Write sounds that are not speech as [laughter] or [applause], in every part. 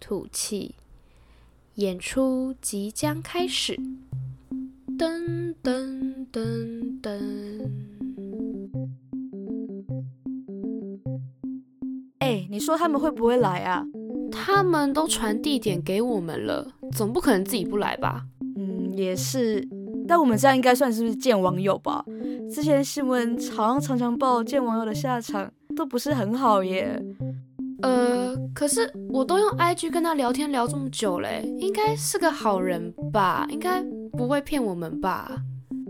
吐气，演出即将开始。噔噔噔噔。哎，你说他们会不会来啊？他们都传地点给我们了，总不可能自己不来吧？嗯，也是。但我们这样应该算是不是见网友吧？之前新闻好像常常报见网友的下场都不是很好耶。呃，可是我都用 IG 跟他聊天聊这么久嘞，应该是个好人吧？应该不会骗我们吧？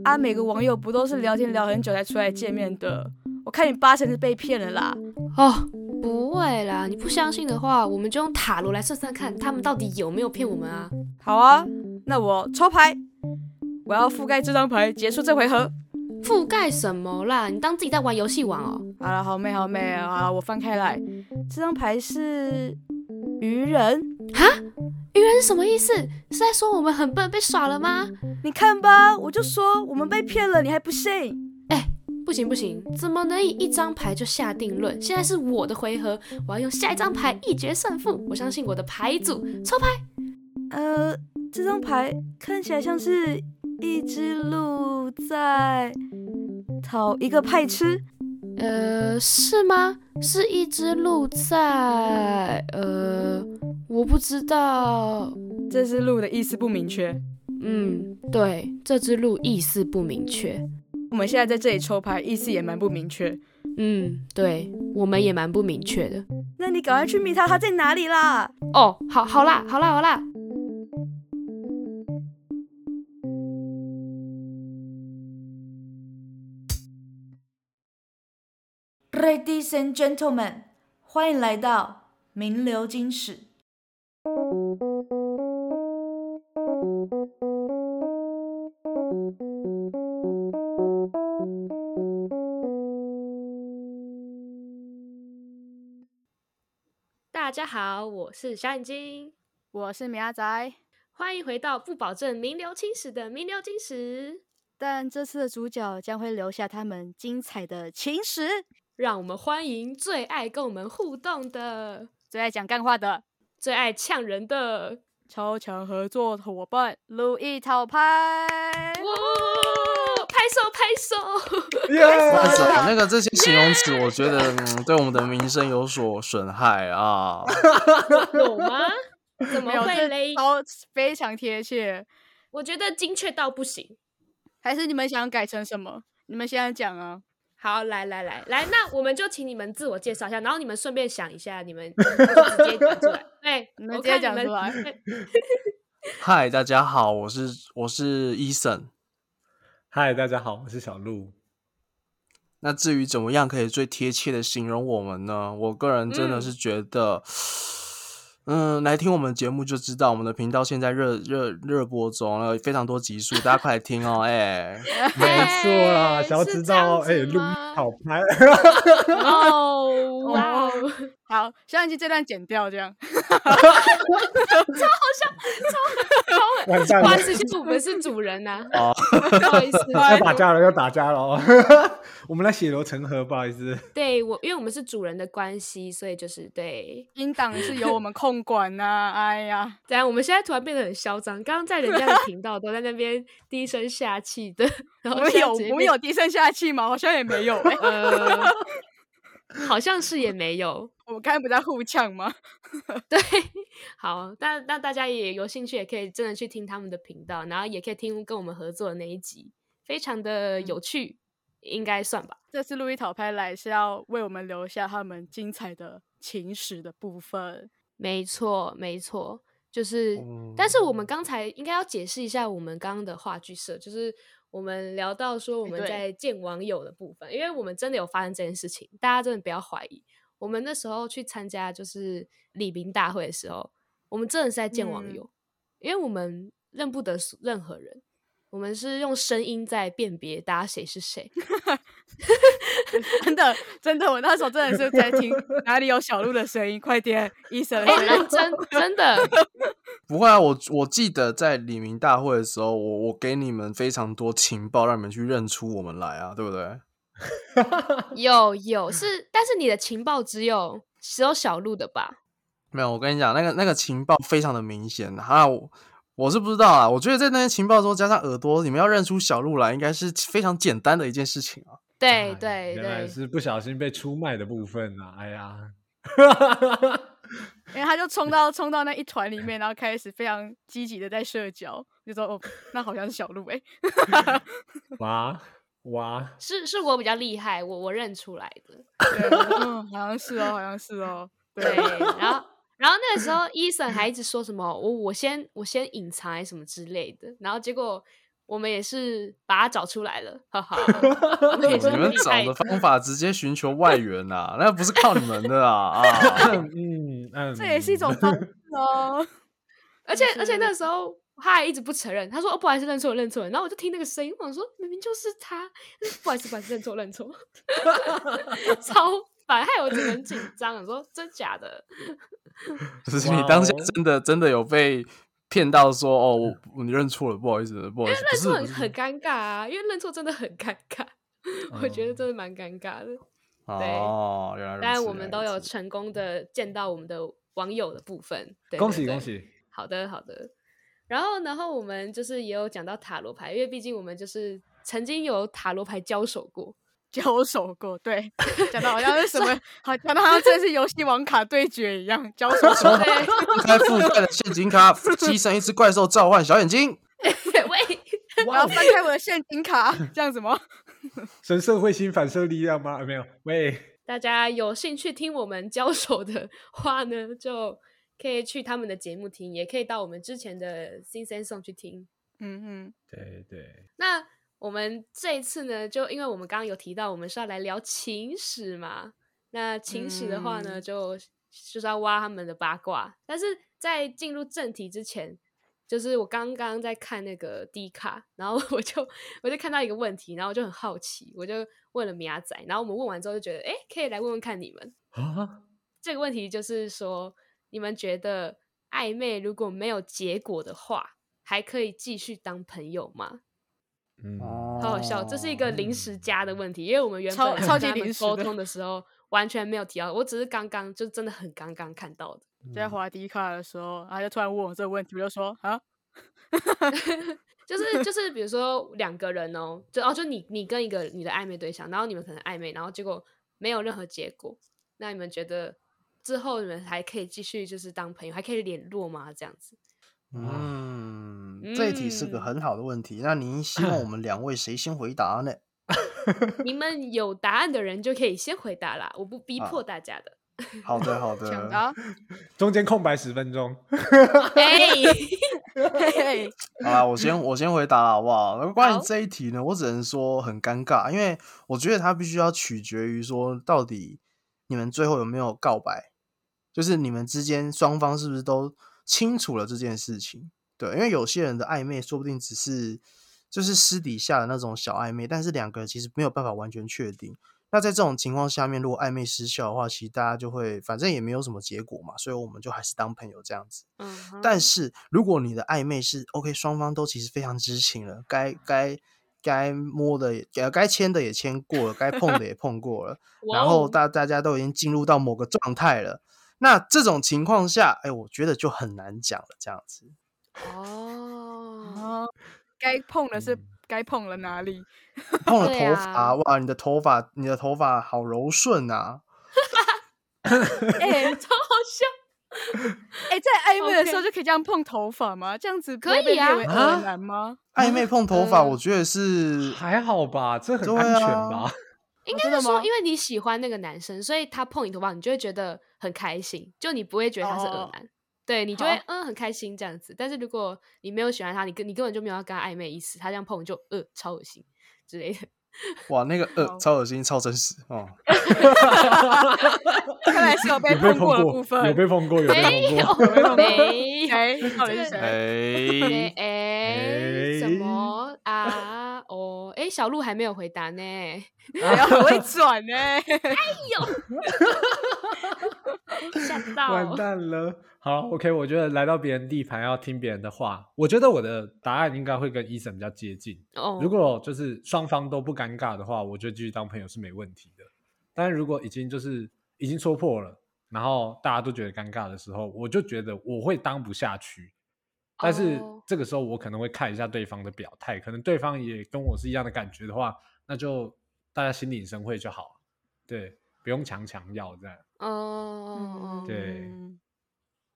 啊，每个网友不都是聊天聊很久才出来见面的？我看你八成是被骗了啦！哦，不会啦，你不相信的话，我们就用塔罗来算算看，他们到底有没有骗我们啊？好啊，那我抽牌，我要覆盖这张牌，结束这回合。覆盖什么啦？你当自己在玩游戏王哦？好了，好美好美啊！好，我翻开来，这张牌是愚人哈？愚人是什么意思？是在说我们很笨被耍了吗？你看吧，我就说我们被骗了，你还不信？哎、欸，不行不行，怎么能以一张牌就下定论？现在是我的回合，我要用下一张牌一决胜负。我相信我的牌组，抽牌。呃，这张牌看起来像是一只鹿在。讨一个派吃，呃，是吗？是一只鹿在，呃，我不知道。这只鹿的意思不明确。嗯，对，这只鹿意思不明确。我们现在在这里抽牌，意思也蛮不明确。嗯，对，我们也蛮不明确的。那你赶快去密他，他在哪里啦？哦，好，好啦，好啦，好啦。Ladies and gentlemen，欢迎来到名流金史。大家好，我是小眼睛，我是米阿仔，欢迎回到不保证名流青史的名流金史。但这次的主角将会留下他们精彩的情史。让我们欢迎最爱跟我们互动的、最爱讲干话的、最爱呛人的超强合作伙伴路易讨拍！哇，拍手拍手！[laughs] 耶 Yeah！那个这些形容词，我觉得对我们的名声有所损害啊。[laughs] 有吗？怎么会嘞？超非常贴切，我觉得精确到不行。还是你们想改成什么？你们现在讲啊。好，来来来来，那我们就请你们自我介绍一下，然后你们顺便想一下，你们 [laughs] 就直接讲出来。哎，你们直接讲出来。[laughs] 嗨，大家好，我是我是 Eason。嗨，大家好，我是小鹿。那至于怎么样可以最贴切的形容我们呢？我个人真的是觉得。嗯嗯，来听我们节目就知道，我们的频道现在热热热播中，有非常多集数，大家快来听哦！哎，[laughs] 没错啦，想要知道哎，录、欸、好拍。[laughs] 哦，哇哦，好，现在就这段剪掉，这样，超好笑，超超，不好意思，其实我们是主人呐，哦，[laughs] 不好意思，要打架了，要打架了哦。[laughs] 我们来血流成河，不好意思。对我，因为我们是主人的关系，所以就是对音档是由我们控管呐、啊。[laughs] 哎呀，怎样？我们现在突然变得很嚣张。刚刚在人家的频道都在那边低声下气的，然后我们有我们有低声下气吗？好像也没有、欸，呃，好像是也没有。我们刚才不在互呛吗？[laughs] 对，[laughs] 好，但那大家也有兴趣，也可以真的去听他们的频道，然后也可以听跟我们合作的那一集，非常的有趣。嗯应该算吧。这次路易讨拍来是要为我们留下他们精彩的情史的部分。没错，没错，就是。嗯、但是我们刚才应该要解释一下我们刚刚的话剧社，就是我们聊到说我们在见网友的部分，欸、因为我们真的有发生这件事情，大家真的不要怀疑。我们那时候去参加就是礼宾大会的时候，我们真的是在见网友，嗯、因为我们认不得任何人，我们是用声音在辨别大家谁是谁。[laughs] [laughs] 真的，真的，我那时候真的是在听 [laughs] 哪里有小鹿的声音，快点，医生，哎、欸，认真，[laughs] 真的，不会啊，我我记得在李明大会的时候，我我给你们非常多情报，让你们去认出我们来啊，对不对？有有是，但是你的情报只有只有小鹿的吧？没有，我跟你讲，那个那个情报非常的明显啊，我我是不知道啊，我觉得在那些情报中加上耳朵，你们要认出小鹿来，应该是非常简单的一件事情啊。对对对，原来是不小心被出卖的部分啊！哎呀，因为他就冲到冲到那一团里面，然后开始非常积极的在社交，就说哦，那好像是小鹿哎、欸，哇哇，是是我比较厉害，我我认出来的，[laughs] 对，嗯，好像是哦，好像是哦，对，然后然后那个时候伊森还一直说什么我我先我先隐藏什么之类的，然后结果。我们也是把它找出来了，哈哈。[laughs] 你们找的方法直接寻求外援呐、啊，那不是靠你们的啊！啊 [laughs] 嗯 [laughs] 嗯，这也是一种方式哦。而且而且那时候他还一直不承认，他说：“哦，不好意思，认错了，认错了。”然后我就听那个声音，我想说明明就是他，不好意思，不好意思，认错，认错。超烦，害我整个人紧张，我说真假的？可是你当下真的真的有被。骗到说哦，我你认错了，不好意思，不好意思。认错很很尴尬啊，因为认错真的很尴尬，我觉得真的蛮尴尬的。对哦，原来如此。但我们都有成功的见到我们的网友的部分，恭喜恭喜。好的好的。然后然后我们就是也有讲到塔罗牌，因为毕竟我们就是曾经有塔罗牌交手过。交手过，对，讲的好像是什么，好讲的好像真是游戏王卡对决一样，[laughs] 交手过。开附带的陷阱卡，牺牲一只怪兽召唤小眼睛。[laughs] 喂，我要翻开我的陷阱卡，这样子吗？[laughs] 神社会心反射力量吗？没有。喂，大家有兴趣听我们交手的话呢，就可以去他们的节目听，也可以到我们之前的新生送去听。嗯嗯，对对。那。我们这一次呢，就因为我们刚刚有提到，我们是要来聊情史嘛。那情史的话呢，嗯、就就是要挖他们的八卦。但是在进入正题之前，就是我刚刚在看那个 D 卡，然后 [laughs] 我就我就看到一个问题，然后我就很好奇，我就问了米亚仔。然后我们问完之后就觉得，哎，可以来问问看你们。啊？这个问题就是说，你们觉得暧昧如果没有结果的话，还可以继续当朋友吗？嗯，好好笑，这是一个临时加的问题，因为我们原本超超级临时沟通的时候 [laughs] 完全没有提到，我只是刚刚就真的很刚刚看到的，在滑迪卡的时候，他就突然问我这个问题，我就说啊，[laughs] 就是 [laughs] 就是比如说两个人哦，就哦就你你跟一个你的暧昧对象，然后你们可能暧昧，然后结果没有任何结果，那你们觉得之后你们还可以继续就是当朋友，还可以联络吗？这样子？嗯，这一题是个很好的问题。嗯、那您希望我们两位谁先回答呢？[laughs] 你们有答案的人就可以先回答啦，我不逼迫大家的。啊、好的，好的。[laughs] 中间空白十分钟。[laughs] 好啦，我先我先回答了，好不好？关于这一题呢，我只能说很尴尬，因为我觉得它必须要取决于说，到底你们最后有没有告白，就是你们之间双方是不是都。清楚了这件事情，对，因为有些人的暧昧说不定只是就是私底下的那种小暧昧，但是两个人其实没有办法完全确定。那在这种情况下面，如果暧昧失效的话，其实大家就会反正也没有什么结果嘛，所以我们就还是当朋友这样子。嗯。但是如果你的暧昧是 OK，双方都其实非常知情了，该该该摸的也该牵的也牵过了，该碰的也碰过了，然后大大家都已经进入到某个状态了。那这种情况下，哎，我觉得就很难讲了。这样子，哦，该碰的是该碰了哪里？[laughs] 碰了头发，啊、哇，你的头发，你的头发好柔顺啊！[laughs] [laughs] 哎、欸，超好笑！哎、欸，在暧昧的时候就可以这样碰头发吗？这样子可以啊？很难吗？暧昧碰头发，我觉得是还好吧，这很安全吧。应该是说，因为你喜欢那个男生，所以他碰你头发，你就会觉得很开心，就你不会觉得他是恶男，oh. 对你就会好嗯很开心这样子。但是如果你没有喜欢他，你根你根本就没有要跟他暧昧意思，他这样碰你就呃超恶心之类的。哇，那个 [laughs] 呃，超恶心，超真实哦。[laughs] 看来是有被碰过的部分，有被碰过，有被碰过，[laughs] 有被碰过。没，到底是谁？哎，什么啊？哦，哎，小鹿还没有回答呢，[laughs] 还很会转呢。哎呦，吓 [laughs] 到，完蛋了。好，OK，我觉得来到别人地盘要听别人的话，我觉得我的答案应该会跟 Eason 比较接近。哦，如果就是双方都不尴尬的话，我就继续当朋友是没问题的。但是如果已经就是已经戳破了，然后大家都觉得尴尬的时候，我就觉得我会当不下去。但是这个时候我可能会看一下对方的表态，可能对方也跟我是一样的感觉的话，那就大家心领神会就好了。对，不用强强要这样。哦，对。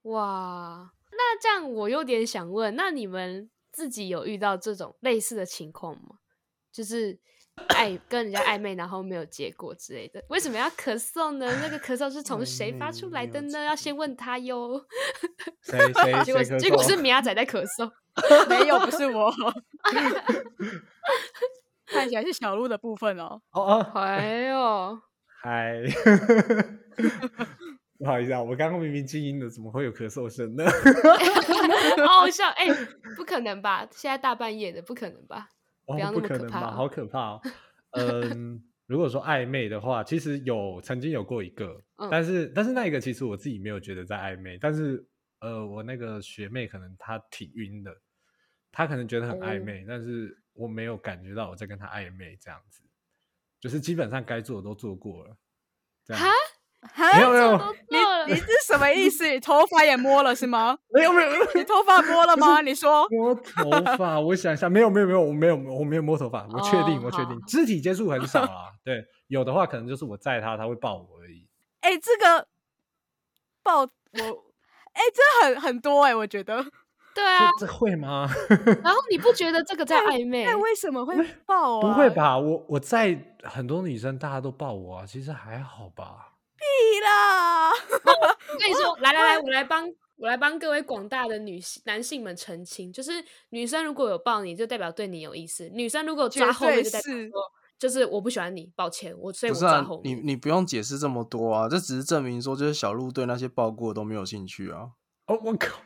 哇，那这样我有点想问，那你们自己有遇到这种类似的情况吗？就是爱跟人家暧昧，然后没有结果之类的，为什么要咳嗽呢？那个咳嗽是从谁发出来的呢？要先问他哟。谁 [laughs] 谁谁？结果结果是米亚仔在咳嗽，[laughs] 没有，不是我。看起来是小鹿的部分哦。哦哦，还有，嗨。[laughs] 不好意思啊，我刚刚明明静音了，怎么会有咳嗽声呢？好好笑哎、欸，不可能吧？现在大半夜的，不可能吧？哦、不可能吧？好可怕哦。嗯，[laughs] 如果说暧昧的话，其实有曾经有过一个，嗯、但是但是那一个其实我自己没有觉得在暧昧，但是呃，我那个学妹可能她挺晕的，她可能觉得很暧昧，嗯、但是我没有感觉到我在跟她暧昧这样子，就是基本上该做的都做过了，这样。哈没有没有，你你是什么意思？你头发也摸了是吗？[laughs] 没有没有，你头发摸了吗？你说摸头发，我想一下，没有没有没有，我没有我没有摸头发，我确定我确定，肢体接触很少啊。[laughs] 对，有的话可能就是我载他，他会抱我而已。哎，这个抱我，哎，这很很多哎，我觉得。对啊，这会吗？然后你不觉得这个在暧昧？那为什么会抱啊？不会吧？我我在很多女生，大家都抱我啊，其实还好吧。屁啦！我 [laughs] 跟你说，来来来，我来帮我来帮各位广大的女性男性们澄清，就是女生如果有抱你，就代表对你有意思；女生如果抓后面，就代表说就是我不喜欢你，抱歉，我所以我抓后面。你你不用解释这么多啊，这只是证明说，就是小鹿对那些抱过都没有兴趣啊。[laughs] 哦，我靠！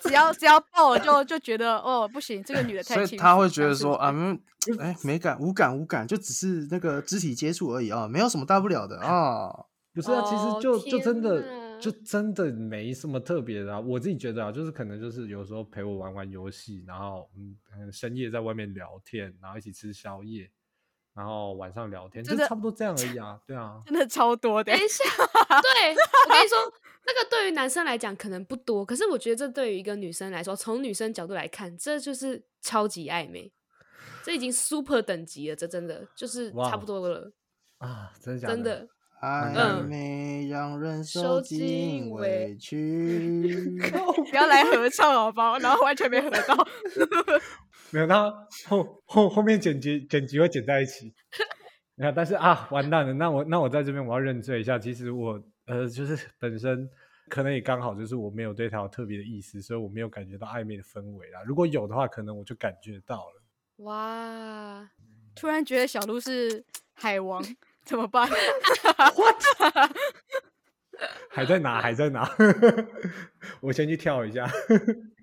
只要只要抱了就就觉得哦不行，这个女的太轻。所以他会觉得说啊，嗯，哎，没感无感无感，就只是那个肢体接触而已啊，没有什么大不了的啊。不是啊，其实就就真的就真的没什么特别的啊。我自己觉得啊，就是可能就是有时候陪我玩玩游戏，然后嗯，深夜在外面聊天，然后一起吃宵夜，然后晚上聊天，就差不多这样而已啊。对啊，真的超多的。等一下，对，我跟你说，[laughs] 那个对于男生来讲可能不多，可是我觉得这对于一个女生来说，从女生角度来看，这就是超级暧昧，这已经 super 等级了，这真的就是差不多了啊，真的假的？真的。暧昧让人受尽委屈 [laughs] [laughs] 不要来合唱好不好？然后完全没合到，[laughs] 没有，他后后后面剪辑剪辑会剪在一起。你看，但是啊，完蛋了！那我那我在这边我要认罪一下，其实我呃就是本身可能也刚好就是我没有对他有特别的意思，所以我没有感觉到暧昧的氛围啦。如果有的话，可能我就感觉到了。哇，突然觉得小鹿是海王。怎么办？[laughs] What？还在哪？还在哪？我先去跳一下。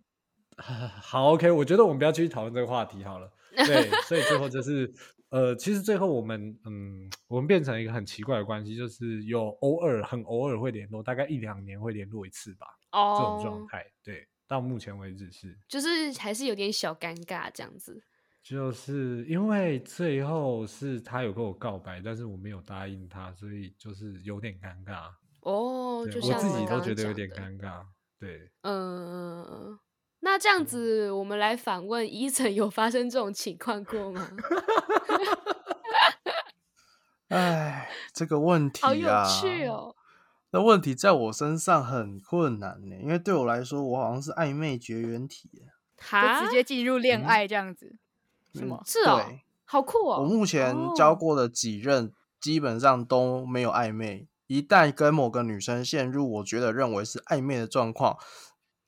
[laughs] 好，OK。我觉得我们不要继续讨论这个话题好了。对，所以最后就是，呃，其实最后我们，嗯，我们变成一个很奇怪的关系，就是有偶尔、很偶尔会联络，大概一两年会联络一次吧。哦，这种状态，对，到目前为止是，就是还是有点小尴尬这样子。就是因为最后是他有跟我告白，但是我没有答应他，所以就是有点尴尬哦。就像我自己都觉得有点尴尬。对，嗯，那这样子，我们来反问，Eason 有发生这种情况过吗？[laughs] 哎，这个问题啊，好有趣哦。那问题在我身上很困难呢，因为对我来说，我好像是暧昧绝缘体，哈就直接进入恋爱这样子。嗯什么？是哦，好酷哦！我目前交过的几任基本上都没有暧昧。哦、一旦跟某个女生陷入我觉得认为是暧昧的状况，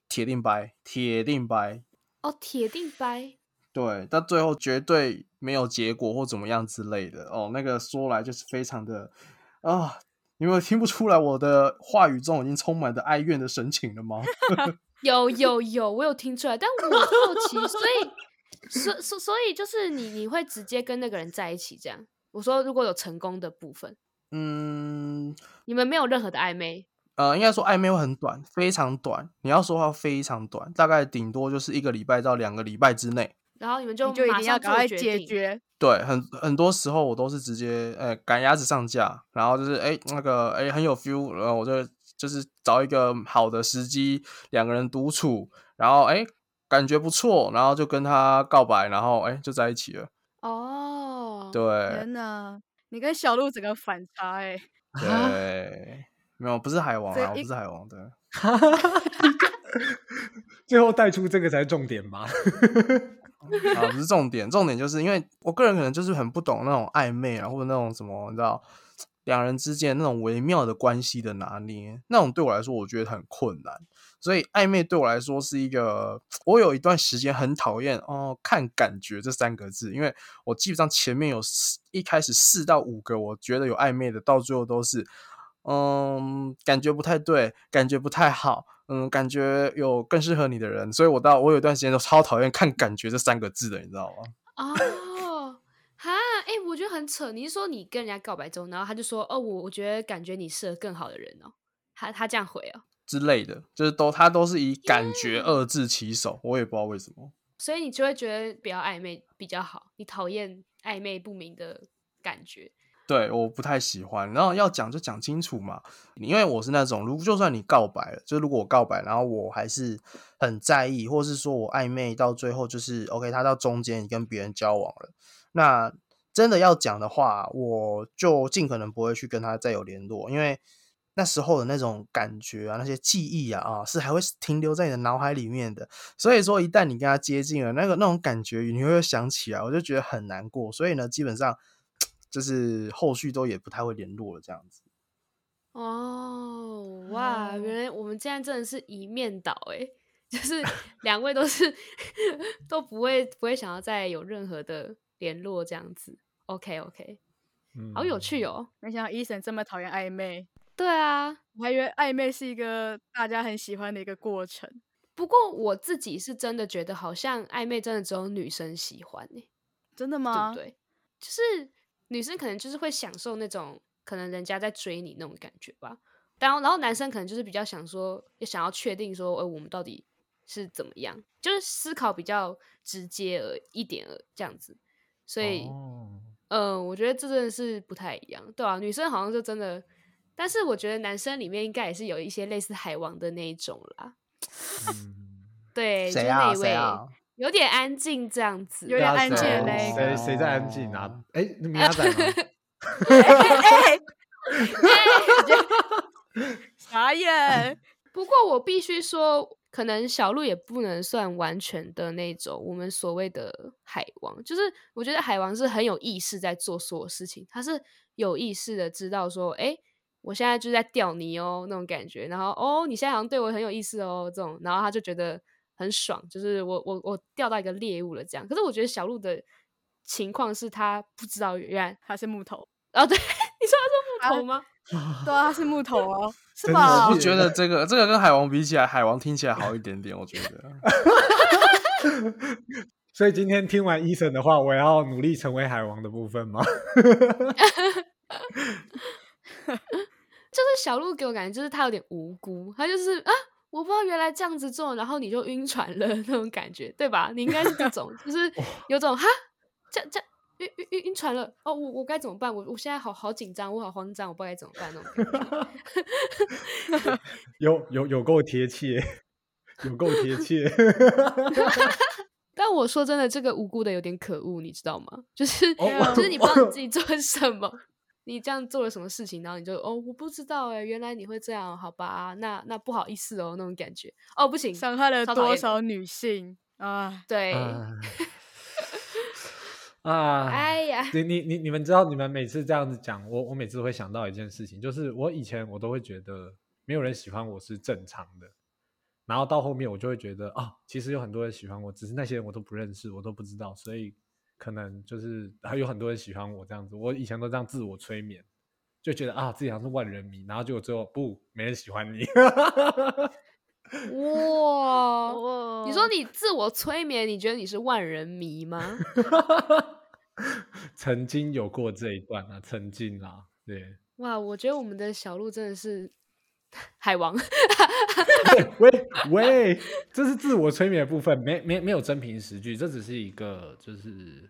铁定掰，铁定掰。哦，铁定掰。对，但最后绝对没有结果或怎么样之类的哦。那个说来就是非常的啊，你们听不出来我的话语中已经充满着哀怨的神情了吗？[laughs] 有有有，我有听出来，但我好奇，所以所所所以就是你你会直接跟那个人在一起这样？我说如果有成功的部分，嗯，你们没有任何的暧昧。呃，应该说暧昧会很短，非常短。你要说话非常短，大概顶多就是一个礼拜到两个礼拜之内。然后你们就就一定要赶快解决。对，很很多时候我都是直接呃赶鸭子上架，然后就是哎那个哎很有 feel，然后我就就是找一个好的时机，两个人独处，然后哎感觉不错，然后就跟他告白，然后哎就在一起了。哦，对。天哪，你跟小鹿整个反差 [laughs] 哎。对。没有，不是海王啊，我不是海王的。[laughs] 最后带出这个才是重点吧？[laughs] 啊，不是重点，重点就是因为我个人可能就是很不懂那种暧昧啊，或者那种什么，你知道，两人之间那种微妙的关系的拿捏，那种对我来说，我觉得很困难。所以暧昧对我来说是一个，我有一段时间很讨厌哦，看感觉这三个字，因为我基本上前面有四，一开始四到五个，我觉得有暧昧的，到最后都是。嗯，感觉不太对，感觉不太好。嗯，感觉有更适合你的人，所以我到我有一段时间都超讨厌看“感觉”这三个字的，你知道吗？哦，哈，哎，我觉得很扯。你是说你跟人家告白之后，然后他就说：“哦，我我觉得感觉你适合更好的人哦。”他他这样回哦之类的，就是都他都是以“感觉”二字起手我也不知道为什么。所以你就会觉得比较暧昧比较好，你讨厌暧昧不明的感觉。对，我不太喜欢。然后要讲就讲清楚嘛，因为我是那种，如果就算你告白了，就如果我告白，然后我还是很在意，或是说我暧昧到最后就是 OK，他到中间你跟别人交往了，那真的要讲的话，我就尽可能不会去跟他再有联络，因为那时候的那种感觉啊，那些记忆啊，啊，是还会停留在你的脑海里面的。所以说，一旦你跟他接近了，那个那种感觉你会想起来，我就觉得很难过。所以呢，基本上。就是后续都也不太会联络了，这样子。哦，哇，原来我们现在真的是一面倒哎，[laughs] 就是两位都是 [laughs] 都不会不会想要再有任何的联络这样子。OK OK，嗯，好有趣哦，没想到 Eason 这么讨厌暧昧。对啊，我还以为暧昧是一个大家很喜欢的一个过程。不过我自己是真的觉得，好像暧昧真的只有女生喜欢哎，真的吗？对不对？就是。女生可能就是会享受那种可能人家在追你那种感觉吧，然后然后男生可能就是比较想说，也想要确定说，哎，我们到底是怎么样，就是思考比较直接而一点而这样子，所以，嗯、我觉得这真的是不太一样，对啊，女生好像就真的，但是我觉得男生里面应该也是有一些类似海王的那一种啦，嗯、[laughs] 对，谁啊？就是那位。谁啊？有点安静，这样子，有点安静嘞。谁谁在安静啊？哎、欸，你米亚仔吗？傻眼。不过我必须说，可能小鹿也不能算完全的那种我们所谓的海王。就是我觉得海王是很有意识在做所有事情，他是有意识的知道说，哎、欸，我现在就在钓你哦，那种感觉。然后哦，你现在好像对我很有意思哦，这种。然后他就觉得。很爽，就是我我我钓到一个猎物了，这样。可是我觉得小鹿的情况是他不知道原来他是木头哦，对，[laughs] 你说他是木头吗？啊对啊，他是木头哦，是吗？我不觉得这个这个跟海王比起来，海王听起来好一点点，我觉得。[laughs] 所以今天听完 Eason 的话，我要努力成为海王的部分吗？就是小鹿给我感觉，就是他有点无辜，他就是啊。我不知道原来这样子做，然后你就晕船了那种感觉，对吧？你应该是这种，就是有种哈，这这晕晕晕晕船了哦，我我该怎么办？我我现在好好紧张，我好慌张，我不知道该怎么办那种感觉。[laughs] [laughs] 有有有够贴切，有够贴切。[laughs] 但我说真的，这个无辜的有点可恶，你知道吗？就是、oh, 就是你不知道你自己做什么。你这样做了什么事情，然后你就哦，我不知道哎，原来你会这样，好吧？那那不好意思哦，那种感觉哦，不行，伤害了多少女性啊？对，[laughs] 啊，哎呀，你你你你们知道，你们每次这样子讲，我我每次会想到一件事情，就是我以前我都会觉得没有人喜欢我是正常的，然后到后面我就会觉得啊，其实有很多人喜欢我，只是那些人我都不认识，我都不知道，所以可能就是还有很多人喜欢我这样子。我以前都这样自我催眠，就觉得啊自己好像是万人迷，然后结果最后不没人喜欢你。哇，哇你说你自我催眠，你觉得你是万人迷吗？[laughs] 曾经有过这一段啊，曾经啊，对。哇，我觉得我们的小鹿真的是 [laughs] 海王。[laughs] 喂喂，这是自我催眠的部分，没没没有真凭实据，这只是一个就是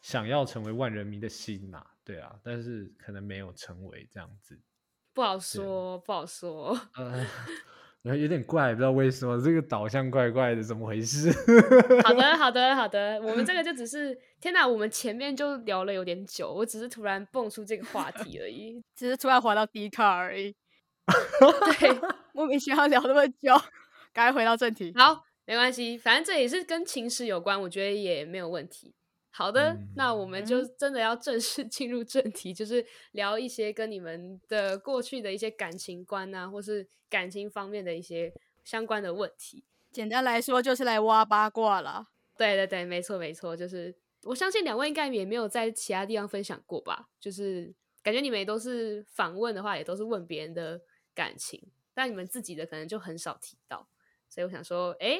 想要成为万人迷的心呐、啊，对啊，但是可能没有成为这样子，不好说，不好说。呃 [laughs] 有点怪，不知道为什么这个导向怪怪的，怎么回事？好的，好的，好的，我们这个就只是天哪，我们前面就聊了有点久，我只是突然蹦出这个话题而已，只是突然滑到 D 卡而已。[laughs] 对，莫名其妙聊那么久，赶快回到正题。好，没关系，反正这也是跟情史有关，我觉得也没有问题。好的，嗯、那我们就真的要正式 [laughs] 进入正题，嗯、就是聊一些跟你们的过去的一些感情观啊，或是感情方面的一些相关的问题。简单来说，就是来挖八卦了。对对对，没错没错，就是我相信两位应该也没有在其他地方分享过吧？就是感觉你们也都是访问的话，也都是问别人的感情，但你们自己的可能就很少提到。所以我想说，哎，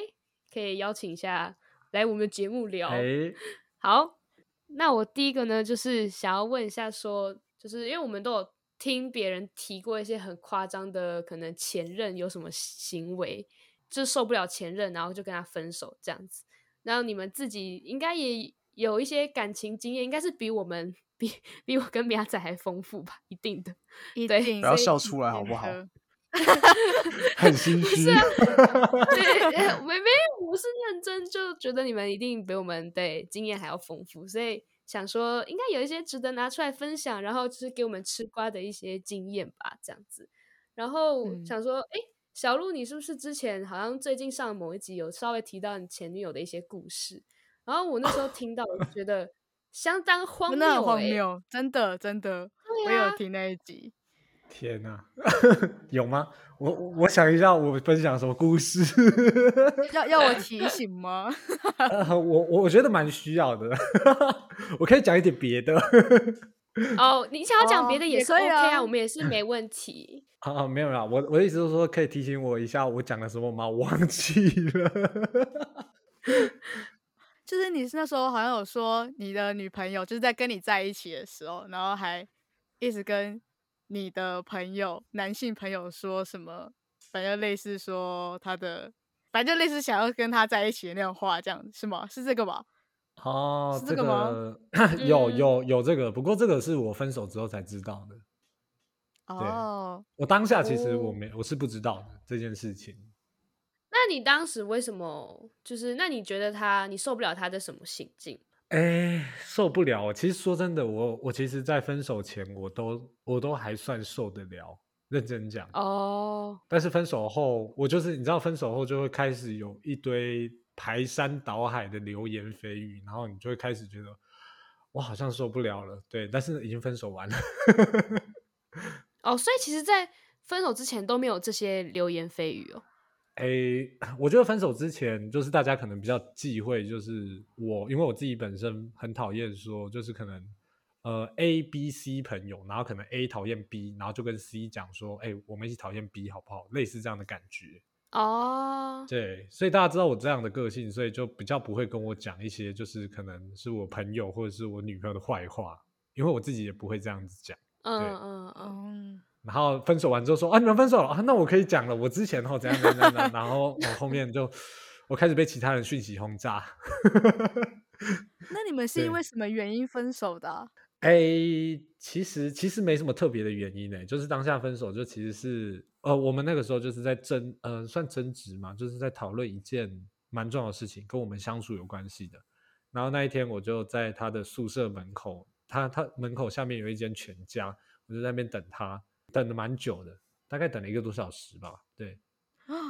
可以邀请一下来我们的节目聊。诶 [laughs] 好，那我第一个呢，就是想要问一下说，说就是因为我们都有听别人提过一些很夸张的，可能前任有什么行为，就受不了前任，然后就跟他分手这样子。然后你们自己应该也有一些感情经验，应该是比我们比 [laughs] 比我跟苗仔还丰富吧？一定的，一定，不要笑出来好不好？[laughs] [laughs] 很心虚虚，对，没没，我是认真，就觉得你们一定比我们对经验还要丰富，所以想说应该有一些值得拿出来分享，然后就是给我们吃瓜的一些经验吧，这样子。然后想说，哎、嗯，小鹿，你是不是之前好像最近上某一集有稍微提到你前女友的一些故事？然后我那时候听到，我就觉得相当荒谬、欸，真的荒谬，真的真的，啊、我有听那一集。天哪，[laughs] 有吗？我我想一下，我分享什么故事？[laughs] 要要我提醒吗？[laughs] 呃、我我觉得蛮需要的，我可以讲一点别的。哦，你想要讲别的也是 OK 啊，啊我们也是没问题。啊啊，没有啦，我我的意思是说，可以提醒我一下，我讲了什么吗？我忘记了。就是你那时候好像有说，你的女朋友就是在跟你在一起的时候，然后还一直跟。你的朋友，男性朋友说什么？反正类似说他的，反正类似想要跟他在一起的那种话，这样是吗？是这个吧？哦，是这个吗？这个、[clears throat] 有有有这个，不过这个是我分手之后才知道的。哦，我当下其实我没我是不知道的这件事情。那你当时为什么就是？那你觉得他你受不了他的什么行径？哎，受不了！其实说真的，我我其实，在分手前，我都我都还算受得了，认真讲哦。但是分手后，我就是你知道，分手后就会开始有一堆排山倒海的流言蜚语，然后你就会开始觉得我好像受不了了。对，但是已经分手完了。[laughs] 哦，所以其实，在分手之前都没有这些流言蜚语哦。哎，[laughs] 我觉得分手之前，就是大家可能比较忌讳，就是我，因为我自己本身很讨厌说，就是可能呃 A、B、C 朋友，然后可能 A 讨厌 B，然后就跟 C 讲说，哎，我们一起讨厌 B 好不好？类似这样的感觉。哦，对，所以大家知道我这样的个性，所以就比较不会跟我讲一些，就是可能是我朋友或者是我女朋友的坏话，因为我自己也不会这样子讲。嗯嗯嗯。然后分手完之后说啊，你们分手了啊，那我可以讲了，我之前后怎样怎样怎样，然后我后面就我开始被其他人讯息轰炸。那你们 [laughs] 是因为什么原因分手的啊？哎，其实其实没什么特别的原因呢，就是当下分手就其实是呃，我们那个时候就是在争，呃，算争执嘛，就是在讨论一件蛮重要的事情，跟我们相处有关系的。然后那一天我就在他的宿舍门口，他他门口下面有一间全家，我就在那边等他。等了蛮久的，大概等了一个多小时吧。对，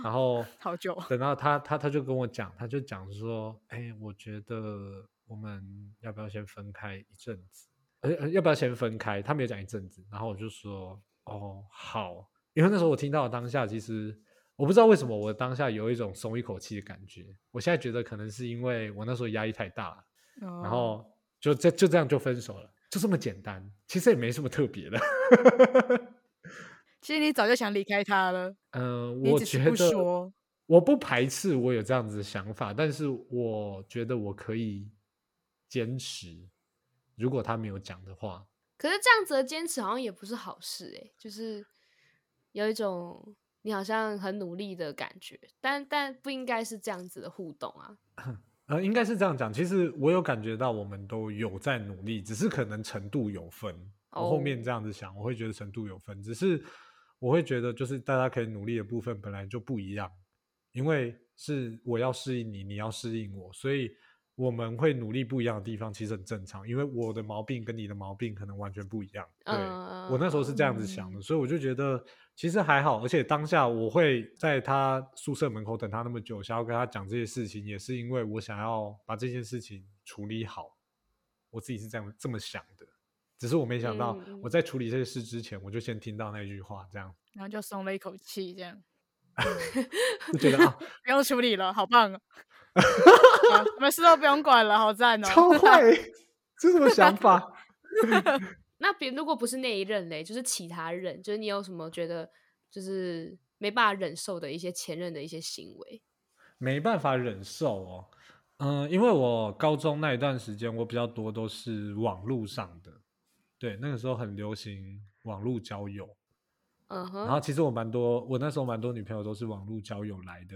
然后好久。等到他，他他就跟我讲，他就讲说：“哎，我觉得我们要不要先分开一阵子？呃，要不要先分开？”他没有讲一阵子，然后我就说：“哦，好。”因为那时候我听到当下，其实我不知道为什么我当下有一种松一口气的感觉。我现在觉得可能是因为我那时候压力太大了，哦、然后就这就这样就分手了，就这么简单。其实也没什么特别的。其实你早就想离开他了。嗯、呃，我觉得我不排斥我有这样子的想法，但是我觉得我可以坚持。如果他没有讲的话，可是这样子的坚持好像也不是好事哎，就是有一种你好像很努力的感觉，但但不应该是这样子的互动啊。[coughs] 呃，应该是这样讲。其实我有感觉到我们都有在努力，只是可能程度有分。我后面这样子想，我会觉得程度有分，只是我会觉得就是大家可以努力的部分本来就不一样，因为是我要适应你，你要适应我，所以。我们会努力不一样的地方，其实很正常，因为我的毛病跟你的毛病可能完全不一样。对、uh, 我那时候是这样子想的，嗯、所以我就觉得其实还好。而且当下我会在他宿舍门口等他那么久，想要跟他讲这些事情，也是因为我想要把这件事情处理好。我自己是这样这么想的，只是我没想到我在处理这些事之前，我就先听到那句话，这样，然后就松了一口气，这样 [laughs] 就觉得啊，[laughs] 不用处理了，好棒。[laughs] 什么事都不用管了，好赞哦！超坏，这什么想法？那别如果不是那一任嘞，就是其他人，就是你有什么觉得就是没办法忍受的一些前任的一些行为？没办法忍受哦，嗯，因为我高中那一段时间，我比较多都是网络上的，对，那个时候很流行网络交友，嗯哼，然后其实我蛮多，我那时候蛮多女朋友都是网络交友来的。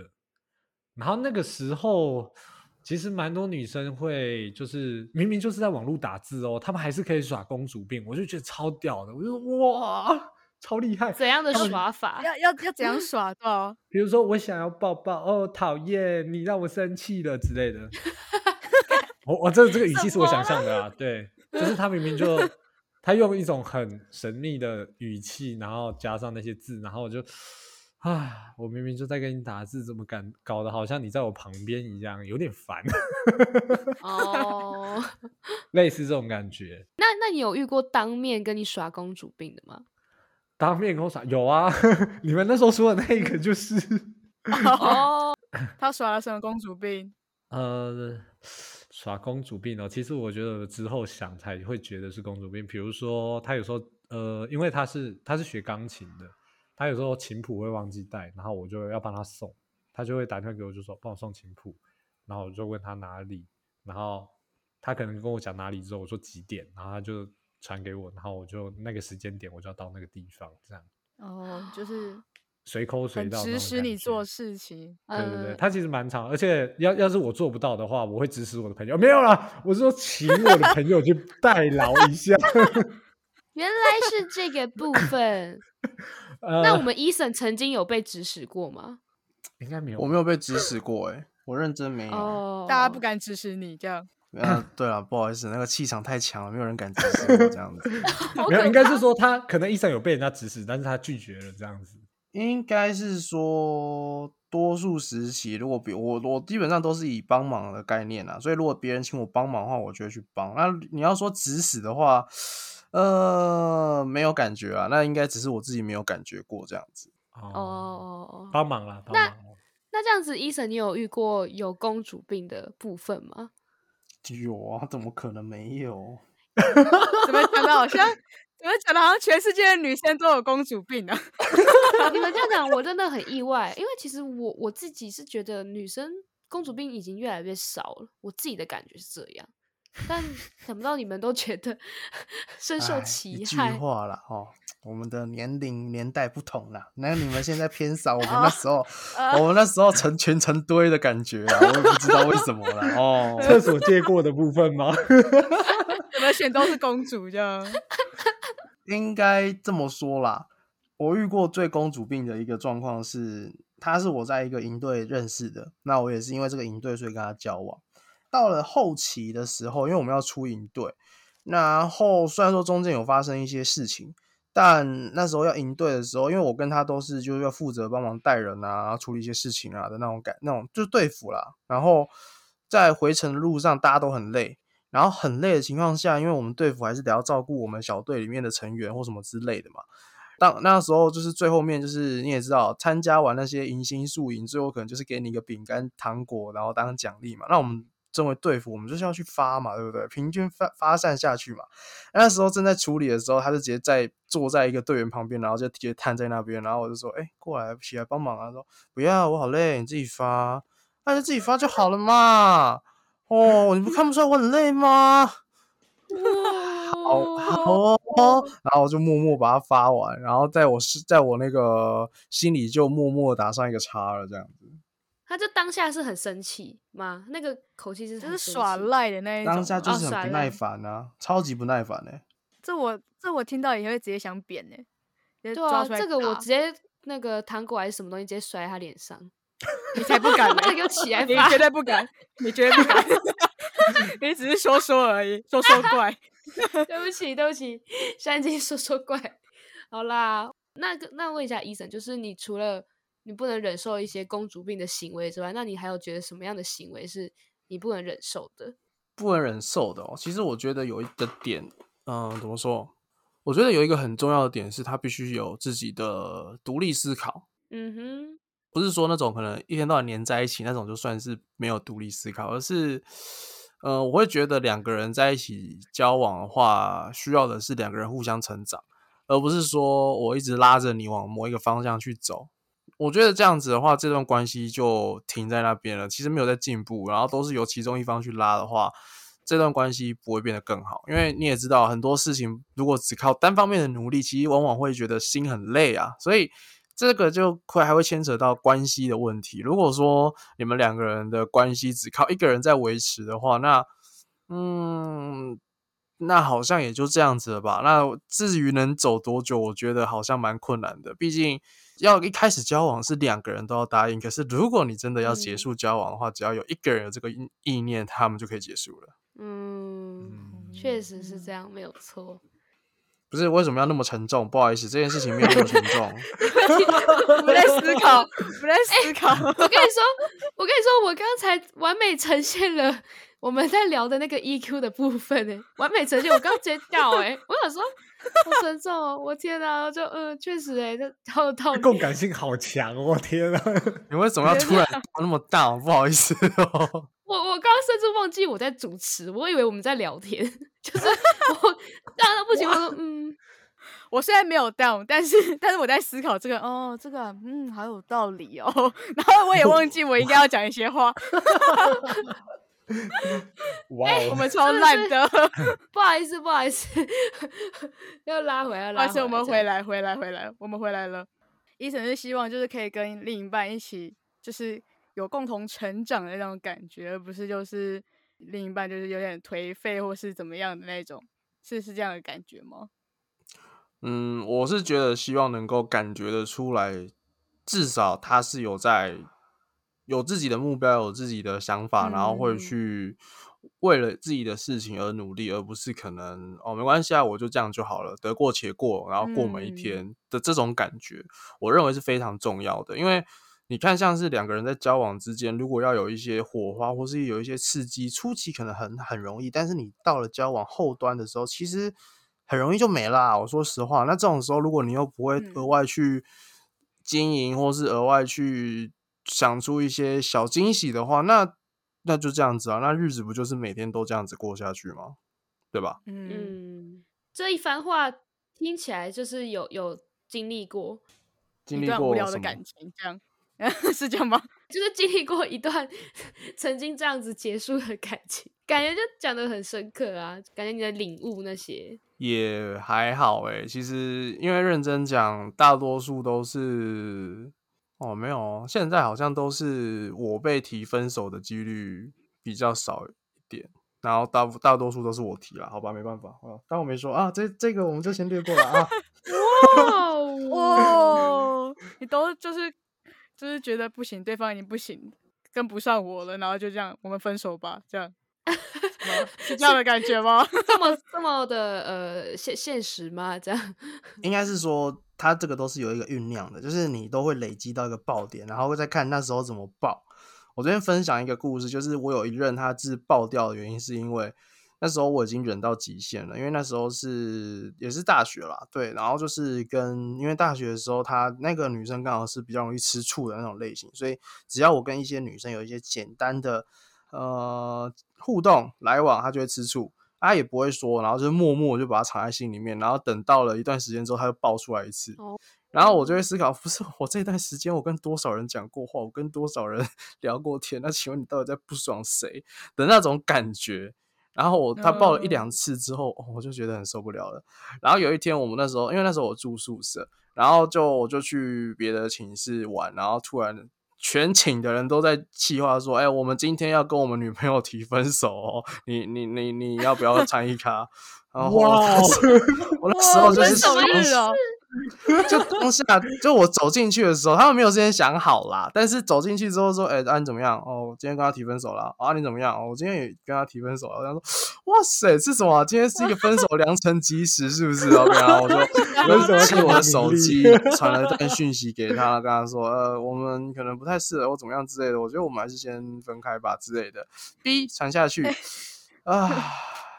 然后那个时候，其实蛮多女生会就是明明就是在网络打字哦，她们还是可以耍公主病，我就觉得超屌的，我就说哇，超厉害！怎样的耍法？要要要怎样耍到？[laughs] 比如说我想要抱抱哦，讨厌你让我生气了之类的。[laughs] 我我这这个语气是我想象的啊，对，就是他明明就他用一种很神秘的语气，然后加上那些字，然后我就。啊！我明明就在跟你打字，怎么敢搞得好像你在我旁边一样，有点烦。哦，[laughs] 类似这种感觉。那那你有遇过当面跟你耍公主病的吗？当面跟我耍有啊！[laughs] 你们那时候说的那个就是哦，[laughs] 他耍了什么公主病？呃，耍公主病哦。其实我觉得之后想才会觉得是公主病。比如说他有时候呃，因为他是他是学钢琴的。他有时候琴谱会忘记带，然后我就要帮他送，他就会打电话给我，就说帮我送琴谱，然后我就问他哪里，然后他可能跟我讲哪里之后，我说几点，然后他就传给我，然后我就那个时间点我就要到那个地方，这样。哦，就是随口随到，指使你做事情。对对对，他其实蛮长，而且要要是我做不到的话，我会指使我的朋友。没有啦，我是说请我的朋友去 [laughs] 代劳一下。[laughs] 原来是这个部分。[laughs] 那我们 Eason 曾经有被指使过吗？[tsk] 应该没有，我没有被指使过，哎，我认真没有。Oh. 大家不敢指使你这样。[clears throat] 啊，对了，不好意思，那个气场太强了，没有人敢指使我这样子。没有，应该是说他可能 Eason 有被人家指使，但是他拒绝了这样子。应该是说，多数时期，如果比我，我基本上都是以帮忙的概念啊，所以如果别人请我帮忙的话，我就会去帮。那你要说指使的话。呃，没有感觉啊，那应该只是我自己没有感觉过这样子。哦哦哦，帮忙了，帮忙了。那这样子，Eason，你有遇过有公主病的部分吗？有啊，怎么可能没有？怎么讲的好像，怎么讲的好像全世界的女生都有公主病啊？[laughs] 你们这样讲，我真的很意外，因为其实我我自己是觉得女生公主病已经越来越少了，我自己的感觉是这样。但想不到你们都觉得 [laughs] 深受其害。一句话了哦，我们的年龄年代不同了。那你们现在偏少，我们那时候，[laughs] 我们那时候成群成堆的感觉啊，我也不知道为什么了哦。厕所借过的部分吗？怎么选都是公主这样？应该这么说啦。我遇过最公主病的一个状况是，他是我在一个营队认识的，那我也是因为这个营队所以跟他交往。到了后期的时候，因为我们要出营队，然后虽然说中间有发生一些事情，但那时候要营队的时候，因为我跟他都是就是要负责帮忙带人啊，处理一些事情啊的那种感，那种就是队辅啦。然后在回程的路上，大家都很累，然后很累的情况下，因为我们队服还是得要照顾我们小队里面的成员或什么之类的嘛。当那时候就是最后面，就是你也知道，参加完那些迎新宿营，最后可能就是给你一个饼干、糖果，然后当奖励嘛。那我们作为队服，我们就是要去发嘛，对不对？平均发发散下去嘛。那时候正在处理的时候，他就直接在坐在一个队员旁边，然后就直接瘫在那边，然后我就说：“哎、过来起来帮忙啊！”他说：“不要，我好累，你自己发，那就自己发就好了嘛。”哦，你不看不出来我很累吗？好好哦，然后我就默默把它发完，然后在我是在我那个心里就默默打上一个叉了，这样子。他就当下是很生气吗？那个口气是就是耍赖的那一种，当下就是很不耐烦啊，哦、超级不耐烦呢、欸。这我这我听到也会直接想扁呢、欸。对啊，这个我直接那个糖果还是什么东西直接摔在他脸上，你才不敢呢、欸！给我起来！你绝对不敢，你绝对不敢，[laughs] 你只是说说而已，说说怪。[laughs] 对不起，对不起，现在已经说说怪。好啦，那个，那问一下医生，就是你除了你不能忍受一些公主病的行为之外，那你还有觉得什么样的行为是你不能忍受的？不能忍受的哦，其实我觉得有一个点，嗯，怎么说？我觉得有一个很重要的点是，他必须有自己的独立思考。嗯哼，不是说那种可能一天到晚黏在一起那种就算是没有独立思考，而是。呃，我会觉得两个人在一起交往的话，需要的是两个人互相成长，而不是说我一直拉着你往某一个方向去走。我觉得这样子的话，这段关系就停在那边了，其实没有在进步，然后都是由其中一方去拉的话，这段关系不会变得更好。因为你也知道，很多事情如果只靠单方面的努力，其实往往会觉得心很累啊，所以。这个就会还会牵扯到关系的问题。如果说你们两个人的关系只靠一个人在维持的话，那嗯，那好像也就这样子了吧。那至于能走多久，我觉得好像蛮困难的。毕竟要一开始交往是两个人都要答应，可是如果你真的要结束交往的话，嗯、只要有一个人有这个意念，他们就可以结束了。嗯，确实是这样，没有错。不是为什么要那么沉重？不好意思，这件事情没有那么沉重。[laughs] 我在 [laughs] 思考，我在思考。欸、我跟你说，[laughs] 我跟你说，我刚才完美呈现了我们在聊的那个 EQ 的部分诶，完美呈现。我刚刚直接掉诶，我想说好沉重哦，我天哪！就嗯，确实诶，这好有道理。共感性好强，我天哪！你为什么要突然那么大？不好意思哦。我我刚刚甚至忘记我在主持，我以为我们在聊天，[laughs] 就是我大到不行，我说 [laughs] 嗯，我虽然没有 down，但是但是我在思考这个哦，这个嗯，好有道理哦，[laughs] 然后我也忘记我应该要讲一些话，哇、欸，我们超烂的，不好意思不好意思，要拉回来了，而且我们回来回来回来，我们回来了，医生是希望就是可以跟另一半一起就是。有共同成长的那种感觉，而不是就是另一半就是有点颓废或是怎么样的那种，是是这样的感觉吗？嗯，我是觉得希望能够感觉得出来，至少他是有在有自己的目标，有自己的想法，嗯、然后会去为了自己的事情而努力，而不是可能哦没关系啊，我就这样就好了，得过且过，然后过每一天的这种感觉，嗯、我认为是非常重要的，因为。你看，像是两个人在交往之间，如果要有一些火花，或是有一些刺激，初期可能很很容易，但是你到了交往后端的时候，其实很容易就没啦。我说实话，那这种时候，如果你又不会额外去经营，或是额外去想出一些小惊喜的话，那那就这样子啊，那日子不就是每天都这样子过下去吗？对吧？嗯，这一番话听起来就是有有经历过，经历过无聊的感情，这样。[laughs] 是这样吗？[laughs] 就是经历过一段 [laughs] 曾经这样子结束的感情，感觉就讲的很深刻啊。感觉你的领悟那些也还好哎、欸。其实因为认真讲，大多数都是哦，没有，现在好像都是我被提分手的几率比较少一点，然后大大多数都是我提了，好吧，没办法啊。当我没说啊，这这个我们就先略过了啊。哇哇，你都就是。就是觉得不行，对方已经不行，跟不上我了，然后就这样，我们分手吧，这样，[laughs] 是这样的感觉吗？[laughs] 这么这么的呃现现实吗？这样，[laughs] 应该是说他这个都是有一个酝酿的，就是你都会累积到一个爆点，然后会再看那时候怎么爆。我昨天分享一个故事，就是我有一任他是爆掉的原因，是因为。那时候我已经忍到极限了，因为那时候是也是大学啦，对，然后就是跟因为大学的时候，她那个女生刚好是比较容易吃醋的那种类型，所以只要我跟一些女生有一些简单的呃互动来往，她就会吃醋。她也不会说，然后就默默就把它藏在心里面，然后等到了一段时间之后，她就爆出来一次。哦、然后我就会思考，不是我这段时间我跟多少人讲过话，我跟多少人 [laughs] 聊过天，那请问你到底在不爽谁的那种感觉？然后我他报了一两次之后，哦，我就觉得很受不了了。然后有一天我们那时候，因为那时候我住宿舍，然后就我就去别的寝室玩，然后突然。全寝的人都在气话说：“哎、欸，我们今天要跟我们女朋友提分手哦，你你你你要不要参与他？” [laughs] 然后我那时候就是什么意思哦。[laughs] 就当下，就我走进去的时候，他们没有先想好啦。但是走进去之后说：“哎、欸，啊你怎么样？哦，今天跟他提分手了。啊，你怎么样？哦，我今天也跟他提分手了。”他说：“哇塞，是什么、啊？今天是一个分手良辰吉时，是不是？”OK 啊，[laughs] 我就用我的手机传了一段讯息给他，跟他说：“呃，我们可能不太适合，或怎么样之类的。我觉得我们还是先分开吧之类的。”B 传下去，啊，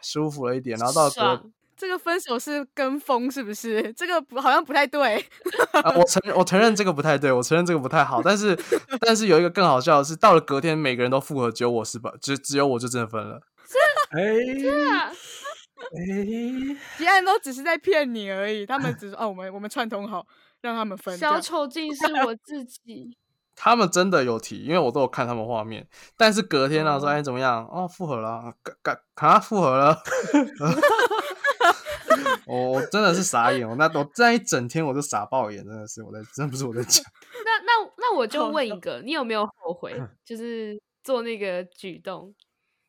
舒服了一点。然后到隔。这个分手是跟风是不是？[laughs] 这个不好像不太对。啊、我承认，我承认这个不太对，我承认这个不太好。但是，[laughs] 但是有一个更好笑的是，到了隔天，每个人都复合，只有我是吧？只只有我就真的分了。[laughs] 哎，哎，其他人都只是在骗你而已。他们只是哦，我们我们串通好，让他们分。小丑竟是我自己。他们真的有提，因为我都有看他们画面。但是隔天啊，说哎怎么样？哦，复合了，赶赶赶复合了。[laughs] 我真的是傻眼，我那我这一整天我都傻爆眼，真的是我在，真的不是我在讲。[laughs] 那那那我就问一个，你有没有后悔，就是做那个举动？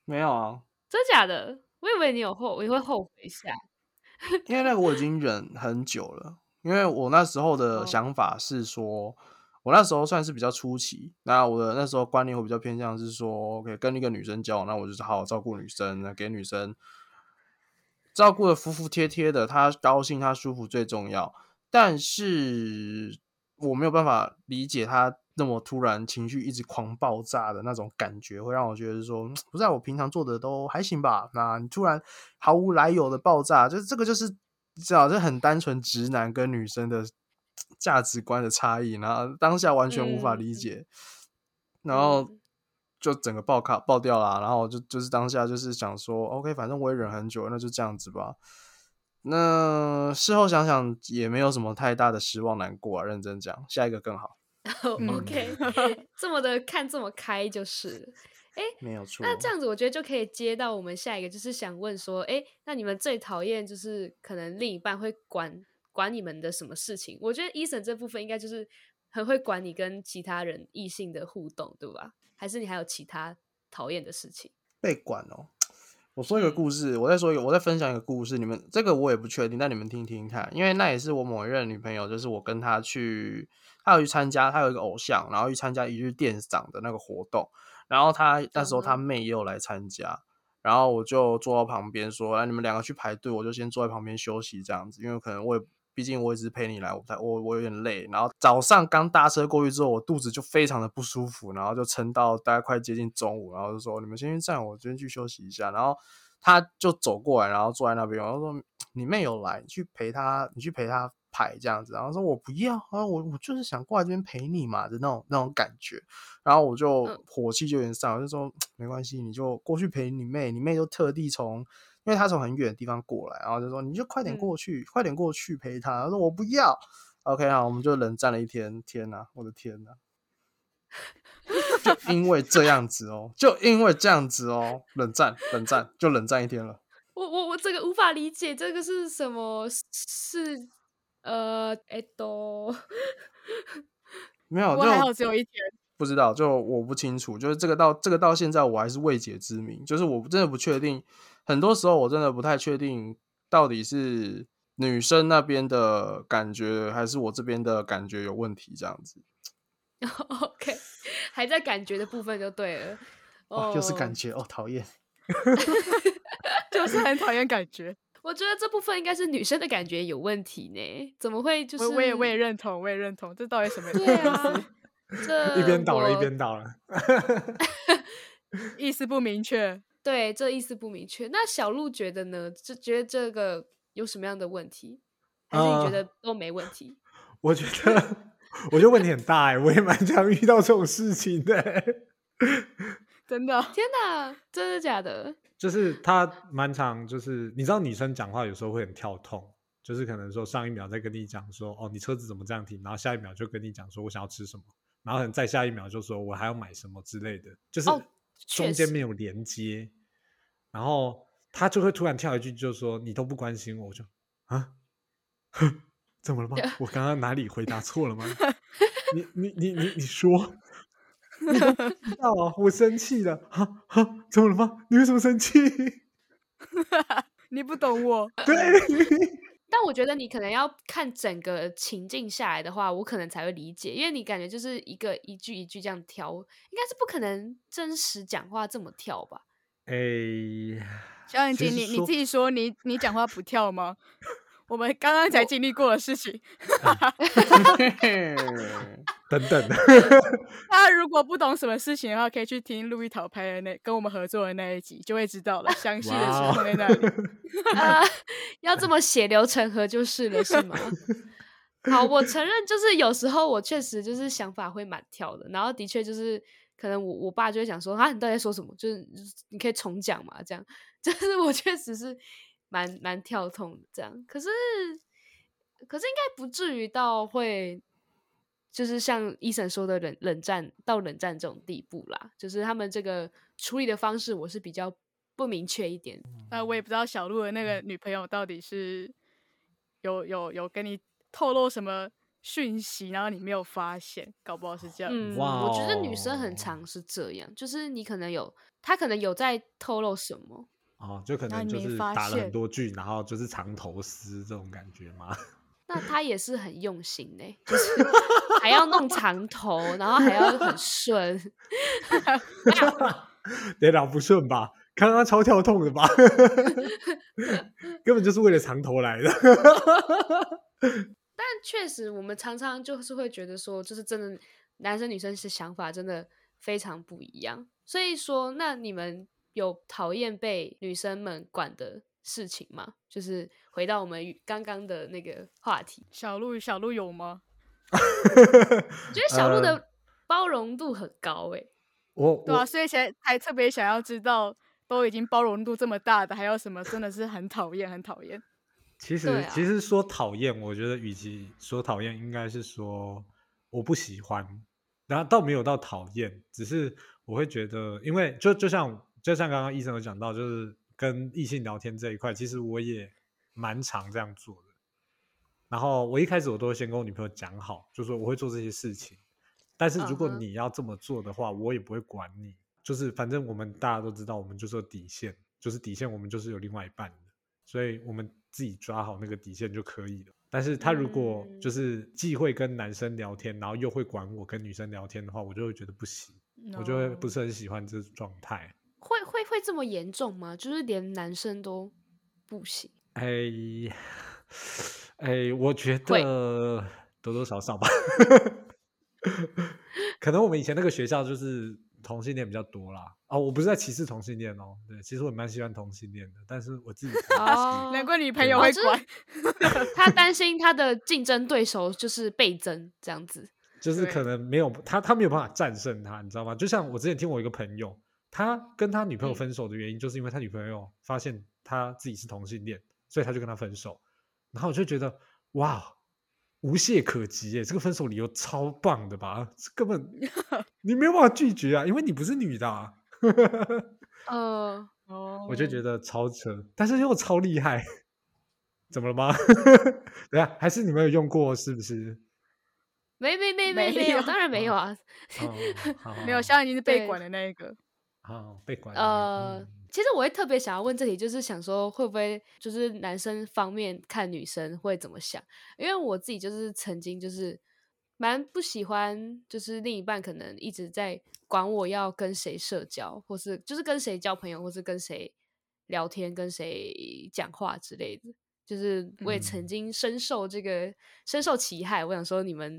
没有啊，真假的？我以为你有后，你会后悔一下。因为那个我已经忍很久了，因为我那时候的想法是说，我那时候算是比较初期，那我的那时候观念会比较偏向是说，OK，跟一个女生交往，那我就是好好照顾女生，那给女生。照顾的服服帖帖的，他高兴，他舒服最重要。但是我没有办法理解他那么突然情绪一直狂爆炸的那种感觉，会让我觉得说，不在我平常做的都还行吧？那你突然毫无来由的爆炸，就是这个就是知道这很单纯直男跟女生的价值观的差异，然后当下完全无法理解，嗯、然后。就整个爆卡爆掉了，然后就就是当下就是想说，OK，反正我也忍很久，那就这样子吧。那事后想想也没有什么太大的失望难过啊，认真讲，下一个更好。Oh, [laughs] OK，[laughs] 这么的看这么开就是，哎，没有错。那这样子我觉得就可以接到我们下一个，就是想问说，哎，那你们最讨厌就是可能另一半会管管你们的什么事情？我觉得 Eason 这部分应该就是很会管你跟其他人异性的互动，对吧？还是你还有其他讨厌的事情？被管哦！我说一个故事，我再说一个，我再分享一个故事。你们这个我也不确定，但你们听听看，因为那也是我某一任女朋友，就是我跟她去，她有去参加，她有一个偶像，然后去参加一日店长的那个活动，然后她那时候她妹也有来参加，然后我就坐到旁边说：“哎，你们两个去排队，我就先坐在旁边休息这样子，因为可能我也。”毕竟我一直陪你来，我太我我有点累。然后早上刚搭车过去之后，我肚子就非常的不舒服，然后就撑到大概快接近中午，然后就说你们先去站，我先去休息一下。然后他就走过来，然后坐在那边，然后说你妹有来，你去陪她，你去陪她排这样子。然后说我不要啊，我我就是想过来这边陪你嘛的那种那种感觉。然后我就火气就有点上，我就说 [tsk] 没关系，你就过去陪你妹，你妹就特地从。因为他从很远的地方过来，然后就说：“你就快点过去，嗯、快点过去陪他。”他说：“我不要。”OK 好，我们就冷战了一天。天哪，我的天哪！就因为这样子哦，就因为这样子哦，冷战，冷战，就冷战一天了。我我我这个无法理解，这个是什么？是呃，哎都没有，[laughs] 我还好只有一天。不知道，就我不清楚，就是这个到这个到现在我还是未解之谜，就是我真的不确定。很多时候我真的不太确定，到底是女生那边的感觉，还是我这边的感觉有问题，这样子。[laughs] OK，[laughs] 还在感觉的部分就对了。[laughs] 哦，就是感觉哦，讨厌，就是很讨厌感觉。我觉得这部分应该是女生的感觉有问题呢，怎么会？就是我也我也认同，我也认同，这到底什么意思？对啊，这 [laughs] 一边倒了，一边倒了，意思不明确。对，这意思不明确。那小鹿觉得呢？就觉得这个有什么样的问题？还是你觉得都没问题？呃、[laughs] 我觉得，我觉得问题很大哎，我也蛮常遇到这种事情的。[laughs] 真的？天哪，真的假的？就是他蛮常，就是你知道女生讲话有时候会很跳痛，就是可能说上一秒在跟你讲说哦，你车子怎么这样停，然后下一秒就跟你讲说我想要吃什么，然后可能再下一秒就说我还要买什么之类的，就是中间没有连接，哦、然后他就会突然跳一句，就说你都不关心我，我就啊，怎么了吗？[laughs] 我刚刚哪里回答错了吗？[laughs] 你你你你你说。[laughs] 你都知道啊，我生气了，哈哈，怎么了吗？你为什么生气？你不懂我。对，但我觉得你可能要看整个情境下来的话，我可能才会理解，因为你感觉就是一个一句一句这样挑，应该是不可能真实讲话这么跳吧？哎、欸，小眼睛，你你自己说你，你你讲话不跳吗？我们刚刚才经历过的事情，[laughs] 等等。[laughs] 他如果不懂什么事情的话，可以去听路易桃拍的那跟我们合作的那一集，就会知道了。[laughs] 详细的情况在那里。啊，要这么血流成河就是了，是吗？好，我承认，就是有时候我确实就是想法会蛮跳的，然后的确就是可能我我爸就会想说啊，你到底在说什么？就是你可以重讲嘛，这样。就是我确实是。蛮蛮跳痛的这样，可是可是应该不至于到会，就是像医生说的冷冷战到冷战这种地步啦。就是他们这个处理的方式，我是比较不明确一点。那我也不知道小鹿的那个女朋友到底是有有有跟你透露什么讯息，然后你没有发现，搞不好是这样。嗯，我觉得女生很常是这样，就是你可能有，她可能有在透露什么。哦，就可能就是打了很多句，然后就是藏头诗这种感觉吗？[laughs] 那他也是很用心呢，就是 [laughs] 还要弄长头，然后还要很顺。[laughs] 别老不顺吧？刚刚超跳痛的吧？根本就是为了长头来的。但确实，我们常常就是会觉得说，就是真的，男生女生是想法真的非常不一样。所以说，那你们。有讨厌被女生们管的事情吗？就是回到我们刚刚的那个话题，小鹿小鹿有吗？我 [laughs] 觉得小鹿的包容度很高哎、欸，我对啊，所以才还特别想要知道，都已经包容度这么大的，还有什么真的是很讨厌很讨厌？其实、啊、其实说讨厌，我觉得与其说讨厌，应该是说我不喜欢，然后倒没有到讨厌，只是我会觉得，因为就就像。就像刚刚医生有讲到，就是跟异性聊天这一块，其实我也蛮常这样做的。然后我一开始我都会先跟我女朋友讲好，就说我会做这些事情。但是如果你要这么做的话，我也不会管你。就是反正我们大家都知道，我们就是有底线，就是底线我们就是有另外一半的，所以我们自己抓好那个底线就可以了。但是他如果就是既会跟男生聊天，然后又会管我跟女生聊天的话，我就会觉得不行，我就会不是很喜欢这种状态。会会会这么严重吗？就是连男生都不行？哎哎，我觉得 [laughs] 多多少少吧。[laughs] 可能我们以前那个学校就是同性恋比较多啦。哦，我不是在歧视同性恋哦。对，其实我蛮喜欢同性恋的，但是我自己哦，难怪女朋友会管。[laughs] 他担心他的竞争对手就是倍增这样子，就是可能没有他，他没有办法战胜他，你知道吗？就像我之前听我一个朋友。他跟他女朋友分手的原因，就是因为他女朋友发现他自己是同性恋，所以他就跟他分手。然后我就觉得，哇，无懈可击耶！这个分手理由超棒的吧？根本 [laughs] 你没有办法拒绝啊，因为你不是女的啊。呃，[laughs] 我就觉得超扯，但是又超厉害。怎么了吗？[laughs] 等下，还是你没有用过是不是？没没没没没有，当然没有啊。没有，现在已经是被管的那一个。哦，被管。呃，嗯、其实我会特别想要问这题，就是想说会不会就是男生方面看女生会怎么想？因为我自己就是曾经就是蛮不喜欢，就是另一半可能一直在管我要跟谁社交，或是就是跟谁交朋友，或是跟谁聊天、跟谁讲话之类的。就是我也曾经深受这个、嗯、深受其害。我想说，你们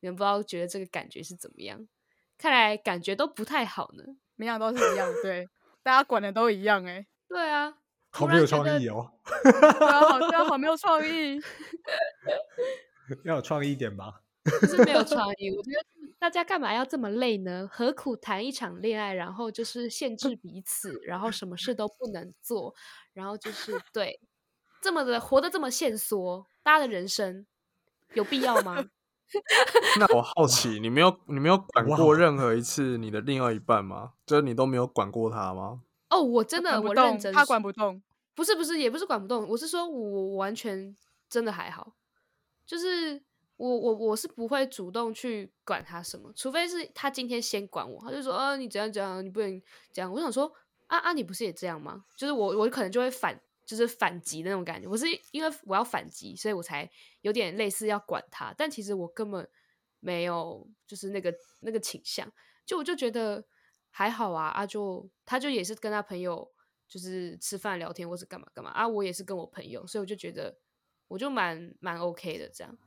你们不知道觉得这个感觉是怎么样？看来感觉都不太好呢。每样都是一样，对。大家管的都一样哎、欸。[laughs] 对啊，好没有创意哦。对啊，好像好没有创意。要有创意一点吧。不是没有创 [laughs] 意，我觉得大家干嘛要这么累呢？何苦谈一场恋爱，然后就是限制彼此，然后什么事都不能做，然后就是对这么的活得这么限缩，大家的人生有必要吗？[laughs] 那我好奇，你没有你没有管过任何一次你的另外一半吗？就是你都没有管过他吗？哦，我真的我认真，他管不动，不是不是，也不是管不动，我是说我我完全真的还好，就是。我我我是不会主动去管他什么，除非是他今天先管我，他就说啊你怎样怎样，你不能这样。我想说啊啊你不是也这样吗？就是我我可能就会反，就是反击的那种感觉。我是因为我要反击，所以我才有点类似要管他，但其实我根本没有就是那个那个倾向。就我就觉得还好啊啊就他就也是跟他朋友就是吃饭聊天或是干嘛干嘛啊，我也是跟我朋友，所以我就觉得我就蛮蛮 OK 的这样。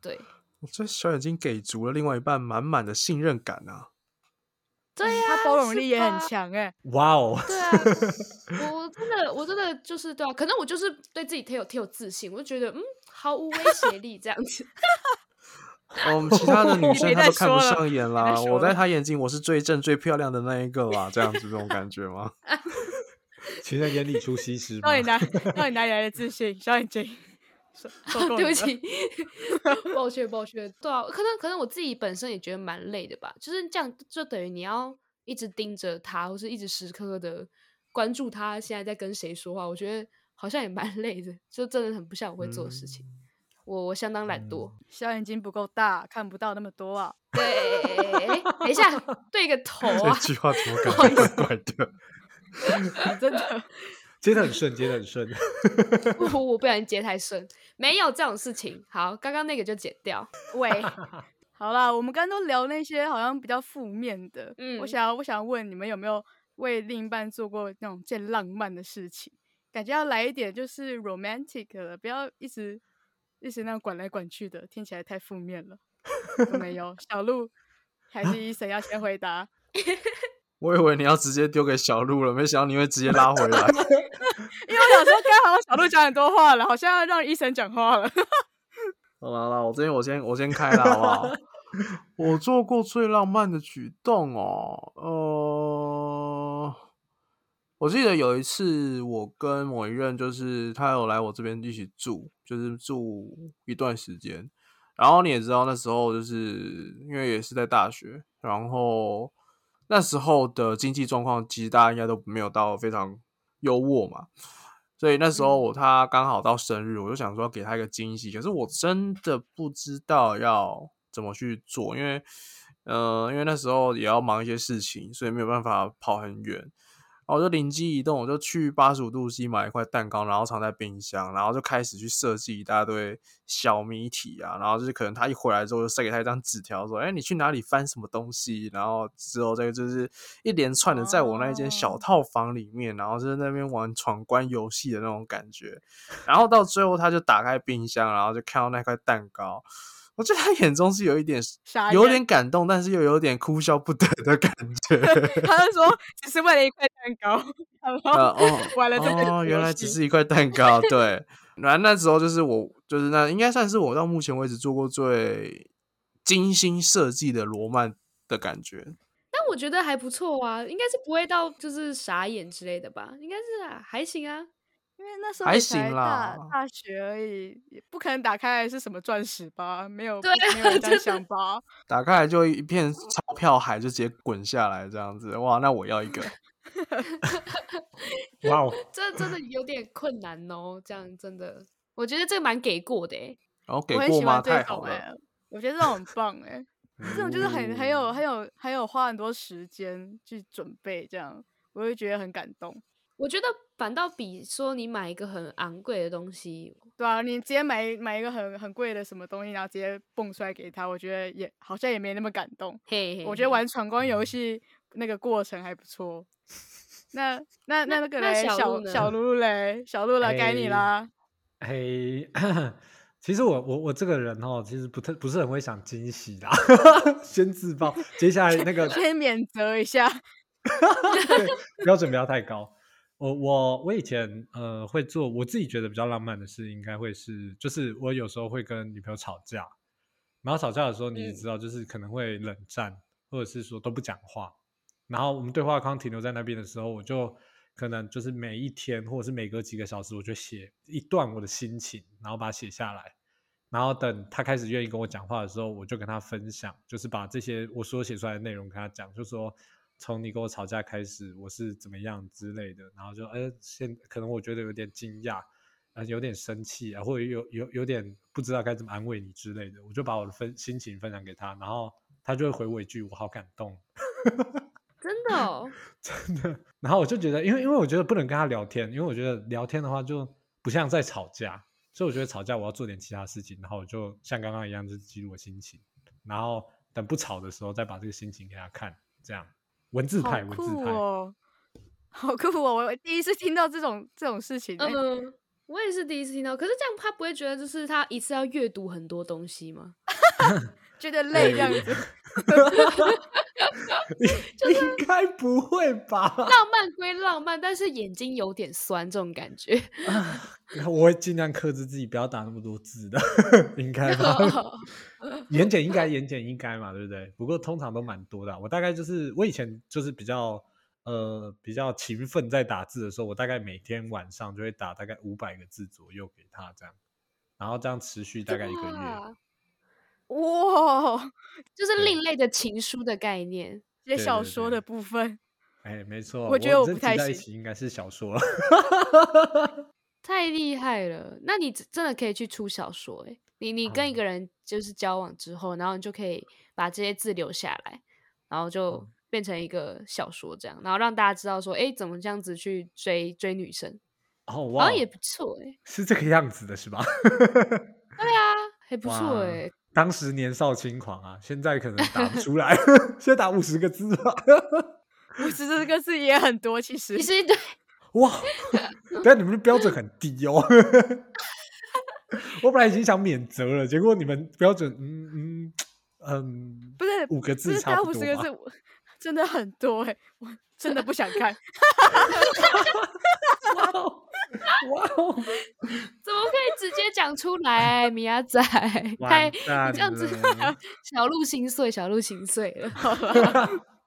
对，我这小眼睛给足了另外一半满满的信任感啊！对呀、啊，他包容力也很强哎！哇哦！对啊，[laughs] 我真的，我真的就是对啊，可能我就是对自己挺有挺有自信，我就觉得嗯，毫无威胁力这样子。[laughs] 我们其他的女生她都看不上眼啦，我在她眼睛我是最正最漂亮的那一个啦，这样子这种感觉吗？[laughs] 情人眼里出西施，到底哪到底哪里来的自信？小眼睛。[laughs] 对不起，[laughs] 抱歉抱歉。对啊，可能可能我自己本身也觉得蛮累的吧，就是这样，就等于你要一直盯着他，或是一直时刻刻的关注他现在在跟谁说话。我觉得好像也蛮 [laughs] 累的，就真的很不像我会做的事情。嗯、我我相当懒惰，小眼睛不够大，看不到那么多啊。对，等一下，对个头啊！这句话怎么感觉怪怪的？真的。接得很顺，接得很顺。[laughs] 我我不小心接太顺，没有这种事情。好，刚刚那个就剪掉。喂，[laughs] 好啦，我们刚刚都聊那些好像比较负面的。嗯，我想要，我想要问你们有没有为另一半做过那种最浪漫的事情？感觉要来一点就是 romantic 的，不要一直一直那样管来管去的，听起来太负面了。有没有，[laughs] 小鹿还是 Eason 要先回答？我以为你要直接丢给小鹿了，没想到你会直接拉回来。[laughs] 因为我想说，刚好小鹿讲很多话了，好像要让医生讲话了。好了好了，我这边我先我先开了，好不好？[laughs] 我做过最浪漫的举动哦，呃，我记得有一次，我跟某一任就是他有来我这边一起住，就是住一段时间。然后你也知道，那时候就是因为也是在大学，然后。那时候的经济状况，其实大家应该都没有到非常优渥嘛，所以那时候我他刚好到生日，我就想说要给他一个惊喜，可是我真的不知道要怎么去做，因为，呃，因为那时候也要忙一些事情，所以没有办法跑很远。我就灵机一动，我就去八十五度 C 买一块蛋糕，然后藏在冰箱，然后就开始去设计一大堆小谜题啊。然后就是可能他一回来之后，就塞给他一张纸条，说：“哎、欸，你去哪里翻什么东西？”然后之后这个就是一连串的在我那一间小套房里面，然后就是在那边玩闯关游戏的那种感觉。然后到最后，他就打开冰箱，然后就看到那块蛋糕。我觉得他眼中是有一点，有点感动，但是又有点哭笑不得的感觉。[laughs] 他就说，只是为了一块蛋糕，然后 [laughs] 玩了这么哦，原来只是一块蛋糕。对，然后那时候就是我，就是那应该算是我到目前为止做过最精心设计的罗曼的感觉。但我觉得还不错啊，应该是不会到就是傻眼之类的吧？应该是啊，还行啊。因为那时候还行啦，大学而已，也不可能打开来是什么钻石吧？没有，对，没有这样想吧？打开来就一片钞票海，就直接滚下来这样子。哇，那我要一个。[laughs] 哇哦，这真的有点困难哦。这样真的，我觉得这个蛮给过的诶。然后给过吗？太好了，我觉得这种很棒诶。[laughs] 这种就是很很有很有很有花很多时间去准备，这样我会觉得很感动。我觉得反倒比说你买一个很昂贵的东西，对啊，你直接买买一个很很贵的什么东西，然后直接蹦出来给他，我觉得也好像也没那么感动。嘿，嘿，嘿，我觉得玩闯关游戏那个过程还不错。[laughs] 那那那那个嘞，小小鹿嘞，小鹿 [laughs] 了，该你啦。嘿，其实我我我这个人哦，其实不太不是很会想惊喜的，[laughs] 先自爆。接下来那个先免责一下。标准不要太高。我我我以前呃会做我自己觉得比较浪漫的事，应该会是就是我有时候会跟女朋友吵架，然后吵架的时候你也知道，就是可能会冷战，或者是说都不讲话。然后我们对话框停留在那边的时候，我就可能就是每一天或者是每隔几个小时，我就写一段我的心情，然后把它写下来。然后等他开始愿意跟我讲话的时候，我就跟他分享，就是把这些我所写出来的内容跟他讲，就说从你跟我吵架开始，我是怎么样之类的。然后就呃，现可能我觉得有点惊讶，呃，有点生气啊，或者有有有点不知道该怎么安慰你之类的。我就把我的分心情分享给他，然后他就会回我一句：“我好感动。[laughs] ”真的哦，[laughs] 真的。然后我就觉得，因为因为我觉得不能跟他聊天，因为我觉得聊天的话就不像在吵架。所以我觉得吵架我要做点其他事情，然后我就像刚刚一样，就是记录我心情，然后等不吵的时候再把这个心情给他看，这样文字派，文字派，[laughs] 好酷哦！我第一次听到这种这种事情，欸，嗯，我也是第一次听到。可是这样他不会觉得就是他一次要阅读很多东西吗？[laughs] 觉得累这样子。[laughs] 就 [laughs] 是应该不会吧？浪漫归浪漫，但是眼睛有点酸，这种感觉。我会尽量克制自己，不要打那么多字的，[laughs] 应该吧？言简意赅，言简意赅嘛，对不对？不过通常都蛮多的。我大概就是，我以前就是比较呃比较勤奋，在打字的时候，我大概每天晚上就会打大概五百个字左右给他，这样，然后这样持续大概一个月。哇，[laughs] 就是另类的情书的概念，写小说的部分。哎，没错，我觉得我不太行。应该是小说了，[laughs] 太厉害了。那你真的可以去出小说哎！你你跟一个人就是交往之后，嗯、然后你就可以把这些字留下来，然后就变成一个小说这样，然后让大家知道说，哎，怎么这样子去追追女生？哦，哇，好像也不错哎，是这个样子的，是吧？[laughs] 对啊，还不错哎。当时年少轻狂啊，现在可能打不出来，[laughs] 现在打五十个字吧。五十个字也很多，其实。其实对。哇，但你们的标准很低哦。[laughs] 我本来已经想免责了，结果你们标准，嗯嗯嗯，不是五个字差不多。五十个字真的很多哎，我真的不想看。[laughs] 哇哦！[laughs] 怎么可以直接讲出来，米亚仔？太这样子，小鹿心碎，小鹿心碎了。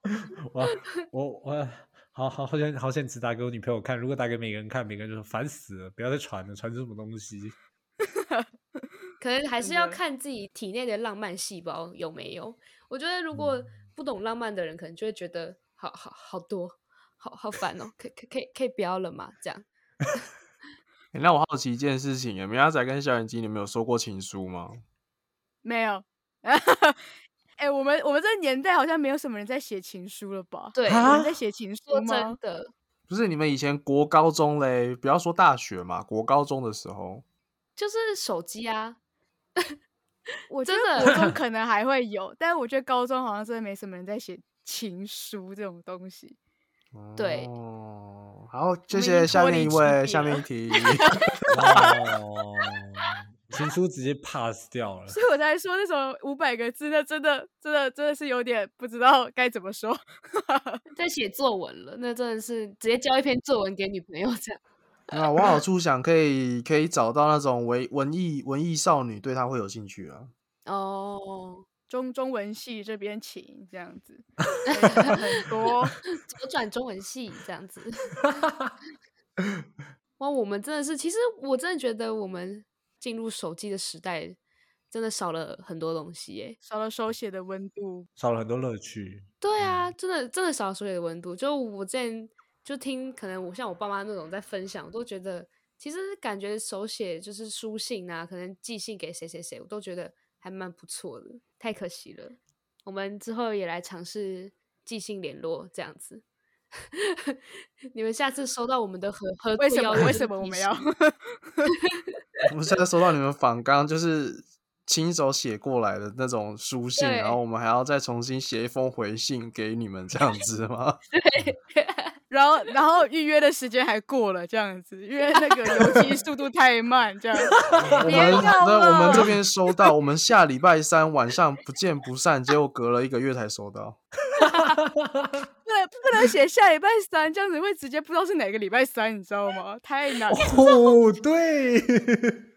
[laughs] 我我我，好好好想好想只打给我女朋友看。如果打给每个人看，每个人就说烦死了，不要再传了，传什么东西？[laughs] 可能还是要看自己体内的浪漫细胞有没有。我觉得如果不懂浪漫的人，可能就会觉得好好好多，好好烦哦。可可可以可以不要了吗？这样。[laughs] 欸、那我好奇一件事情，米亚仔跟小眼睛，你们有收过情书吗？没有。哎、[laughs] 欸，我们我们这个年代好像没有什么人在写情书了吧？对，有人在写情书吗？真的。不是你们以前国高中嘞，不要说大学嘛，国高中的时候，就是手机啊。[laughs] 我觉得国中可能还会有，但是我觉得高中好像真的没什么人在写情书这种东西。对。好，谢谢下面一位，下面一题。哦，情书直接 pass 掉了。所以我才说那种五百个字，那真的，真的，真的是有点不知道该怎么说。[laughs] 在写作文了，那真的是直接交一篇作文给女朋友这样。啊，往好处想可以可以找到那种文文艺文艺少女，对她会有兴趣啊。哦。中中文系这边请这样子，[laughs] 很 [laughs] 多 [laughs] 左转中文系这样子。哇，我们真的是，其实我真的觉得我们进入手机的时代，真的少了很多东西耶，少了手写的温度，少了很多乐趣。对啊，真的真的少了手写的温度。就我之前就听，可能我像我爸妈那种在分享，我都觉得其实感觉手写就是书信啊，可能寄信给谁谁谁，我都觉得。还蛮不错的，太可惜了。我们之后也来尝试寄信联络这样子。[laughs] 你们下次收到我们的合合为什么为什么我们要？[laughs] 我们现在收到你们访纲，就是亲手写过来的那种书信，然后我们还要再重新写一封回信给你们这样子吗？[laughs] 对。然后，然后预约的时间还过了，这样子，因为那个邮寄速度太慢，这样子。[laughs] 我们那我们这边收到，我们下礼拜三晚上不见不散，结果隔了一个月才收到。[laughs] 对，不能写下礼拜三，这样子会直接不知道是哪个礼拜三，你知道吗？太难了。哦，对，这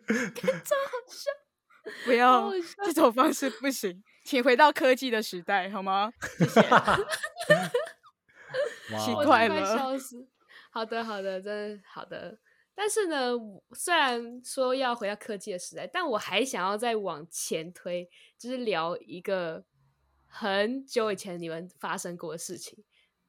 好笑。不要这种方式不行，请回到科技的时代好吗？谢谢。[laughs] [laughs] 奇怪了，笑死。好的，好的，真的好的。但是呢，虽然说要回到科技的时代，但我还想要再往前推，就是聊一个很久以前你们发生过的事情，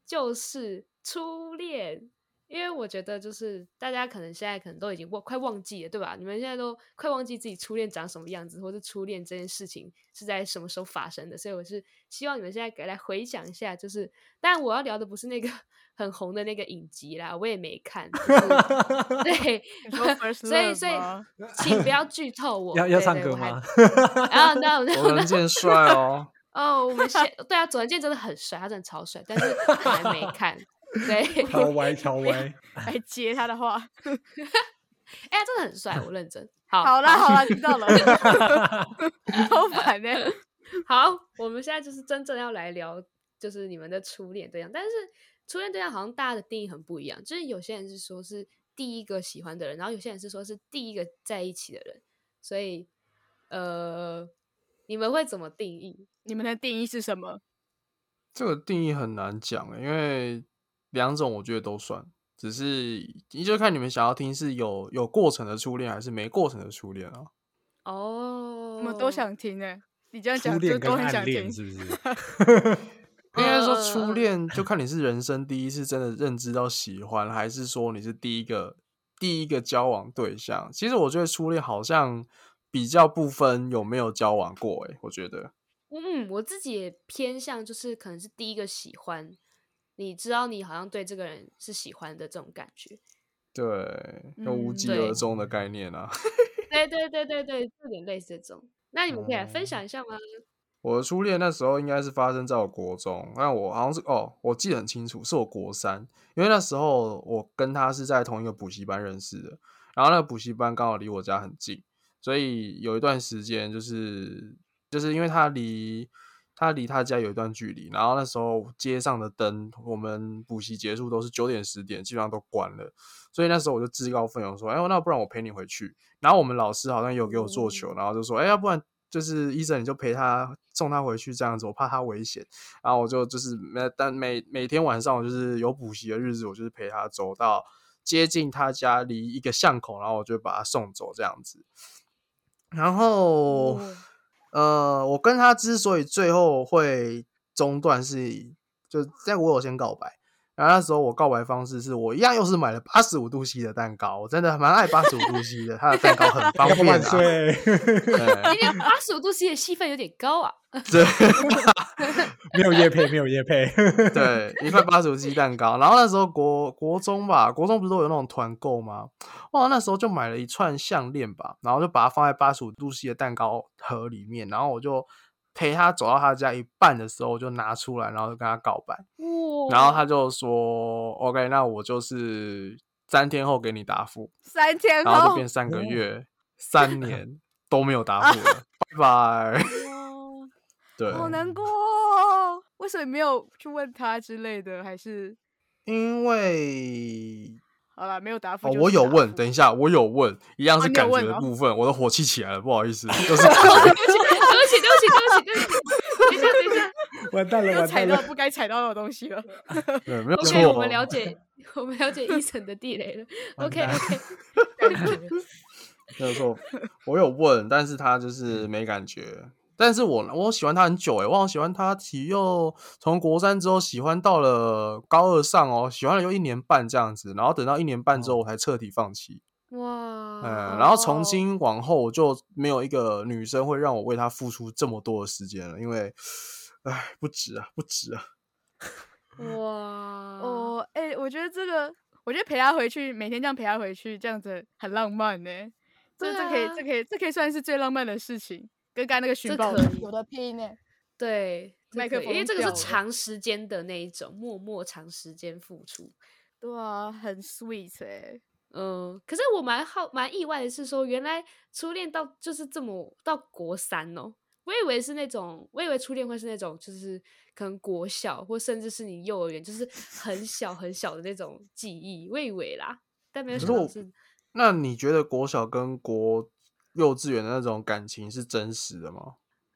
就是初恋。因为我觉得，就是大家可能现在可能都已经忘快忘记了，对吧？你们现在都快忘记自己初恋长什么样子，或是初恋这件事情是在什么时候发生的。所以我是希望你们现在来回想一下，就是，但我要聊的不是那个 [laughs] 很红的那个影集啦，我也没看。就是、[laughs] [laughs] 对，所以所以请不要剧透我。要要唱歌吗？啊，那那佐藤健帅哦。哦，我们现对啊，左藤健真的很帅，他真的超帅，但是我还没看。[laughs] 对，超歪 [laughs] 超歪，来接他的话。[laughs] 哎、欸，真的很帅，我认真。好，好了好了，知道了。好烦呢。好，我们现在就是真正要来聊，就是你们的初恋对象。但是初恋对象好像大家的定义很不一样，就是有些人是说是第一个喜欢的人，然后有些人是说是第一个在一起的人。所以，呃，你们会怎么定义？你们的定义是什么？这个定义很难讲，因为。两种我觉得都算，只是你就看你们想要听是有有过程的初恋，还是没过程的初恋啊？哦，我们都想听诶，你这样讲就都很想听，是不是？[laughs] [laughs] 应该说初恋就看你是人生第一次真的认知到喜欢，还是说你是第一个第一个交往对象。其实我觉得初恋好像比较不分有没有交往过，诶，我觉得，嗯，我自己也偏向就是可能是第一个喜欢。你知道，你好像对这个人是喜欢的这种感觉，对，有无疾而终的概念啊。对对对对对，有点类似这种。那你们可以来分享一下吗？嗯、我的初恋那时候应该是发生在我国中，那我好像是哦，我记得很清楚，是我国三，因为那时候我跟他是在同一个补习班认识的，然后那个补习班刚好离我家很近，所以有一段时间就是就是因为他离。他离他家有一段距离，然后那时候街上的灯，我们补习结束都是九点十点，基本上都关了，所以那时候我就自告奋勇说：“哎，那不然我陪你回去。”然后我们老师好像有给我做球，然后就说：“哎，要不然就是医生你就陪他送他回去这样子，我怕他危险。”然后我就就是每但每每天晚上我就是有补习的日子，我就是陪他走到接近他家离一个巷口，然后我就把他送走这样子，然后。嗯呃，我跟他之所以最后会中断，是就在我有先告白，然后那时候我告白方式是我一样又是买了八十五度 C 的蛋糕，我真的蛮爱八十五度 C 的，他的蛋糕很 [laughs] 方便啊。对，[laughs] 今天八十五度 C 的戏份有点高啊。[laughs] 对，[laughs] 没有叶配，没有叶配。[laughs] 对，一块八十五鸡蛋糕，然后那时候国国中吧，国中不是都有那种团购吗？哇，那时候就买了一串项链吧，然后就把它放在八十五度 C 的蛋糕盒里面，然后我就陪他走到他家一半的时候，我就拿出来，然后就跟他告白。然后他就说：“OK，那我就是三天后给你答复。”三天后，然后就变三个月，三年都没有答复了，[laughs] 拜拜。对，好难过哦，为什么没有去问他之类的？还是因为好了，没有答复。哦，我有问，等一下，我有问，一样是感觉的部分。我的火气起来了，不好意思，[laughs] 就是对不起，[laughs] 对不起，对不起，对不起，对不起，等一下，等一下，完蛋了，又踩到不该踩到的东西了。[laughs] 对，没有错。OK，我们了解，我们了解一层的地雷了。OK，OK，没有错，我有问，但是他就是没感觉。但是我我喜欢他很久诶，我好喜欢他，体又从国三之后喜欢到了高二上哦，喜欢了又一年半这样子，然后等到一年半之后我才彻底放弃。哇，嗯，然后从今往后我就没有一个女生会让我为她付出这么多的时间了，因为，唉，不值啊，不值啊。哇，哦，哎，我觉得这个，我觉得陪她回去，每天这样陪她回去，这样子很浪漫呢。这这可以，这可以，这可以算是最浪漫的事情。跟刚那个寻宝有的拼呢，对，麦克风，因为这个是长时间的那一种，默默长时间付出，对啊，很 sweet 哎、欸，嗯，可是我蛮好蛮意外的是说，原来初恋到就是这么到国三哦，我以为是那种，我以为初恋会是那种，就是可能国小或甚至是你幼儿园，就是很小很小的那种记忆。我以为啦，但没有想到是。那你觉得国小跟国幼稚园的那种感情是真实的吗？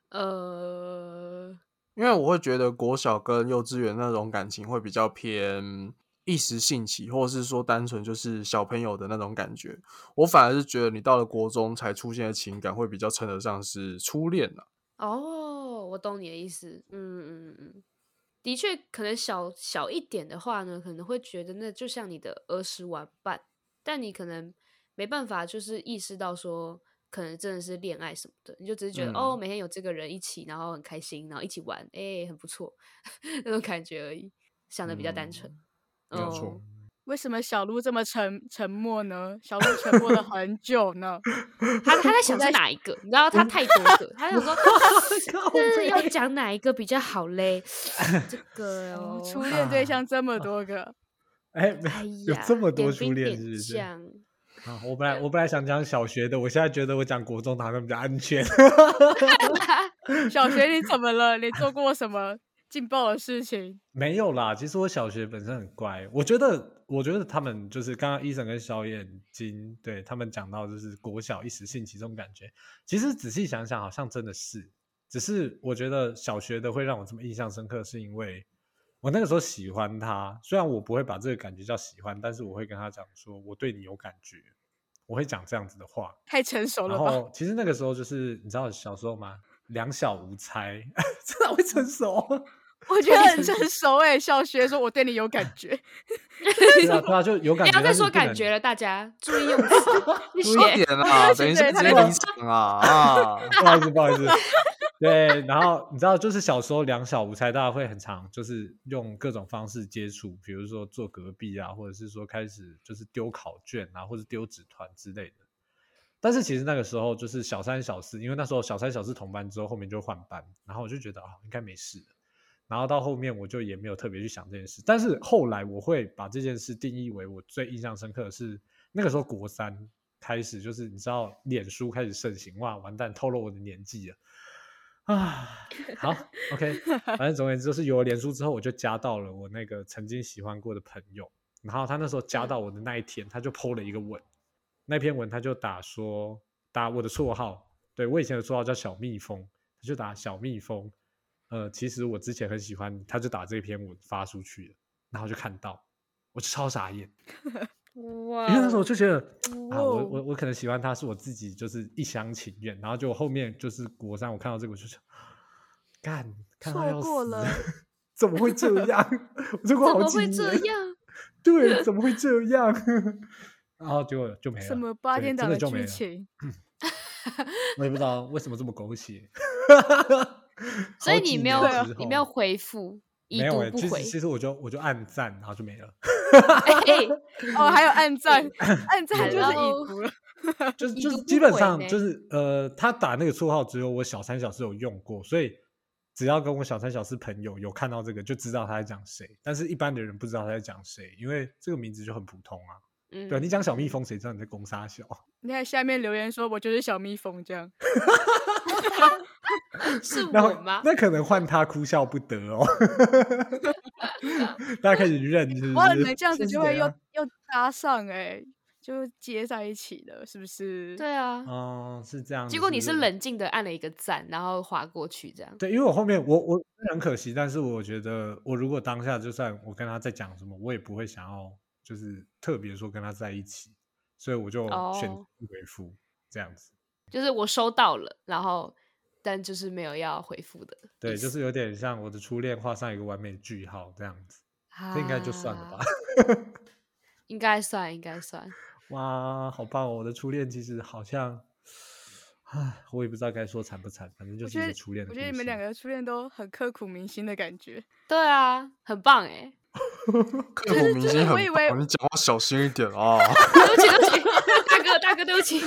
呃，因为我会觉得国小跟幼稚园那种感情会比较偏一时兴起，或者是说单纯就是小朋友的那种感觉。我反而是觉得你到了国中才出现的情感会比较称得上是初恋了。哦，我懂你的意思。嗯嗯嗯，的确，可能小小一点的话呢，可能会觉得那就像你的儿时玩伴，但你可能没办法就是意识到说，可能真的是恋爱什么的，你就只是觉得、嗯、哦，每天有这个人一起，然后很开心，然后一起玩，哎、欸，很不错 [laughs] 那种感觉而已，想的比较单纯。没有错。哦为什么小鹿这么沉沉默呢？小鹿沉默了很久呢。[laughs] 他他在想是哪一个？你知道他太多个，他想说 [laughs] 是要讲哪一个比较好嘞？这个哦，初恋对象这么多个，哎，有这么多初恋是不是？啊，我本来我本来想讲小学的，我现在觉得我讲国中好像比较安全。[laughs] [laughs] 小学你怎么了？你做过什么？劲爆的事情没有啦，其实我小学本身很乖，我觉得，我觉得他们就是刚刚医生跟小眼睛对他们讲到，就是国小一时兴起这种感觉。其实仔细想想，好像真的是，只是我觉得小学的会让我这么印象深刻，是因为我那个时候喜欢他，虽然我不会把这个感觉叫喜欢，但是我会跟他讲说我对你有感觉，我会讲这样子的话。太成熟了吧？其实那个时候就是你知道小时候吗？两小无猜，[laughs] 真的会成熟。[laughs] 我觉得很成 [laughs] 熟哎，小学说我对你有感觉，对啊，对啊，就有感觉。不要再说感觉了，大家注意用词，注意点啊，等一下直接离场啊啊！不好意思，不好意思。[laughs] 对，然后你知道，就是小时候两小无猜，大家会很常就是用各种方式接触，比如说坐隔壁啊，或者是说开始就是丢考卷啊，或者丢纸团之类的。但是其实那个时候就是小三小四，因为那时候小三小四同班之后，后面就换班，然后我就觉得啊，应该没事。然后到后面我就也没有特别去想这件事，但是后来我会把这件事定义为我最印象深刻的是那个时候国三开始，就是你知道脸书开始盛行，哇，完蛋，透露我的年纪了啊！好，[laughs] OK，反正总而言之就是有了脸书之后，我就加到了我那个曾经喜欢过的朋友，然后他那时候加到我的那一天，他就 po 了一个文，那篇文他就打说打我的绰号，对，我以前的绰号叫小蜜蜂，他就打小蜜蜂。呃，其实我之前很喜欢你，他就打这篇文发出去了，然后就看到，我就超傻眼，[laughs] 哇！因为那时候我就觉得啊，我我我可能喜欢他是我自己就是一厢情愿，然后就后面就是国三我看到这个我就想，干，看错过了，[laughs] 怎么会这样？[laughs] 我这过好几年，怎么会这样？[laughs] 对，怎么会这样？然后结果就没了，什么八天档的剧情？我也不知道为什么这么狗血。所以你没有，你没有回复，没有哎、欸，其实其实我就我就按赞，然后就没了。欸、[laughs] 哦，还有按赞，按赞 [laughs] 就是已读了，就是就是基本上就是呃，他打那个绰号只有我小三小四有用过，所以只要跟我小三小四朋友有看到这个，就知道他在讲谁。但是一般的人不知道他在讲谁，因为这个名字就很普通啊。嗯，对，你讲小蜜蜂，谁知道你在攻杀小？[laughs] 你看下面留言说，我就是小蜜蜂这样。[laughs] 是我吗？那可能换他哭笑不得哦。[laughs] 大家开始认，是不是？哇，你们这样子就会又又搭上哎、欸，就接在一起了，是不是？对啊，哦，是这样。结果你是冷静的按了一个赞，然后划过去这样。对，因为我后面我我很可惜，但是我觉得我如果当下就算我跟他在讲什么，我也不会想要就是特别说跟他在一起，所以我就选择回复这样子。就是我收到了，然后。但就是没有要回复的，对，就是有点像我的初恋画上一个完美句号这样子，啊、这应该就算了吧？[laughs] 应该算，应该算。哇，好棒哦！我的初恋其实好像，唉，我也不知道该说惨不惨，反正就是初恋。我觉得你们两个初恋都很刻骨铭心的感觉。对啊，很棒哎！刻骨铭心很，我以为你讲话小心一点啊！对不起，对不起，大哥，大哥，对不起。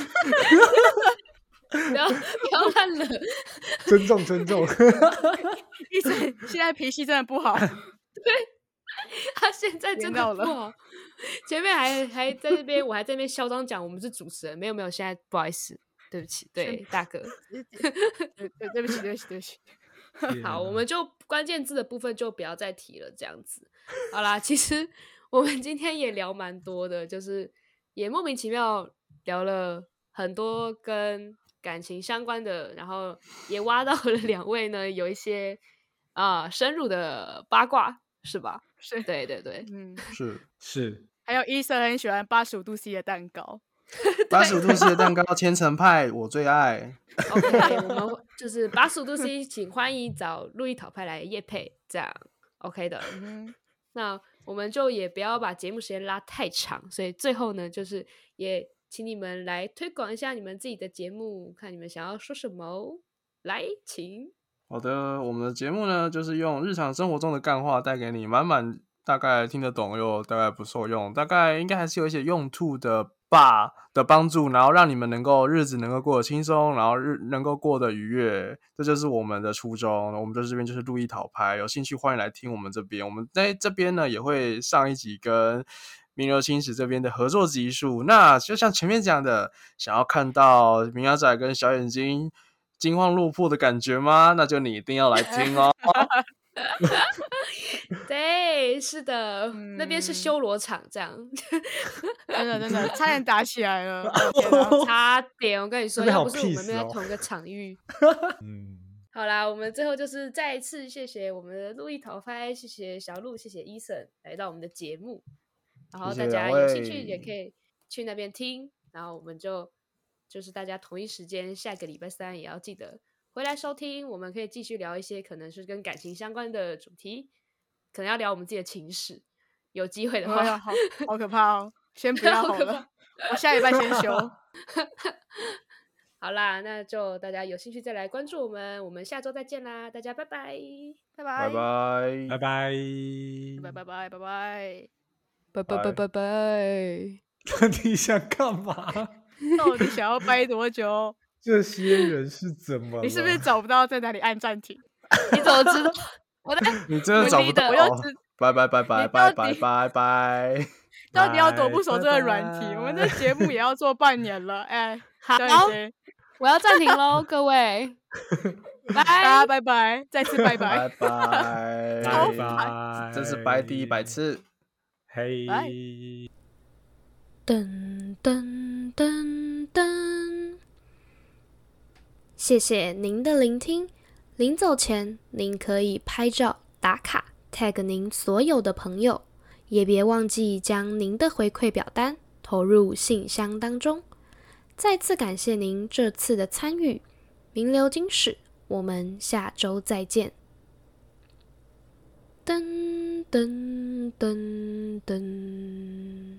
不要不要乱了，尊重尊重。[laughs] 医生现在脾气真的不好，[laughs] 对，他现在真的不好。前面还还在那边，我还在那边嚣张讲我们是主持人，没有没有，现在不好意思，对不起，对大哥，[laughs] 对对对不起，对不起，对不起。好，我们就关键字的部分就不要再提了，这样子。好啦，其实我们今天也聊蛮多的，就是也莫名其妙聊了很多跟感情相关的，然后也挖到了两位呢有一些啊、呃、深入的八卦，是吧？是，对对对，嗯，是是。还有医生很喜欢八十五度 C 的蛋糕。[laughs] 八十五度 C 的蛋糕，千层派我最爱。[laughs] OK，我们就是八十五度 C，请欢迎找路易讨派来夜配，这样 OK 的。那我们就也不要把节目时间拉太长，所以最后呢，就是也请你们来推广一下你们自己的节目，看你们想要说什么。来，请。好的，我们的节目呢，就是用日常生活中的干话带给你满满，大概听得懂又大概不受用，大概应该还是有一些用处的。爸的帮助，然后让你们能够日子能够过得轻松，然后日能够过得愉悦，这就是我们的初衷。我们在这边就是路易讨拍，有兴趣欢迎来听我们这边。我们在这边呢也会上一集跟名流青史这边的合作集数。那就像前面讲的，想要看到明亚仔跟小眼睛惊慌落魄的感觉吗？那就你一定要来听哦。[laughs] [laughs] 对，是的，嗯、那边是修罗场，这样，[laughs] 真的真的差点打起来了，差点，我跟你说，要不是我们没有在同一个场域。[laughs] 嗯，好啦，我们最后就是再一次谢谢我们的路易讨拍，谢谢小鹿，谢谢 Eason 来到我们的节目，然后大家有兴趣也可以去那边听，然后我们就就是大家同一时间下个礼拜三也要记得回来收听，我们可以继续聊一些可能是跟感情相关的主题。可能要聊我们自己的情史，有机会的话，好好可怕哦！先 [laughs] 不要好了，我下礼拜先休。[laughs] 好啦，那就大家有兴趣再来关注我们，我们下周再见啦！大家拜拜，拜拜，拜拜，拜拜，拜拜，拜拜，拜拜，拜拜，拜拜，拜。[laughs] 你想干嘛？到底想要掰多久？这些人是怎么？你是不是找不到在哪里按暂停？[laughs] 你怎么知道？我的，[laughs] 你真的找不到？拜拜拜拜拜拜拜拜！到底要多不熟这个软体？我们这节目也要做半年了，哎，[laughs] 好，我要暂停喽，各位，拜拜拜拜，再次拜拜拜拜拜拜，这是拜第一百次，嘿，噔噔噔噔，谢谢您的聆听。临走前，您可以拍照打卡，tag 您所有的朋友，也别忘记将您的回馈表单投入信箱当中。再次感谢您这次的参与，名流青史，我们下周再见。噔噔噔。噔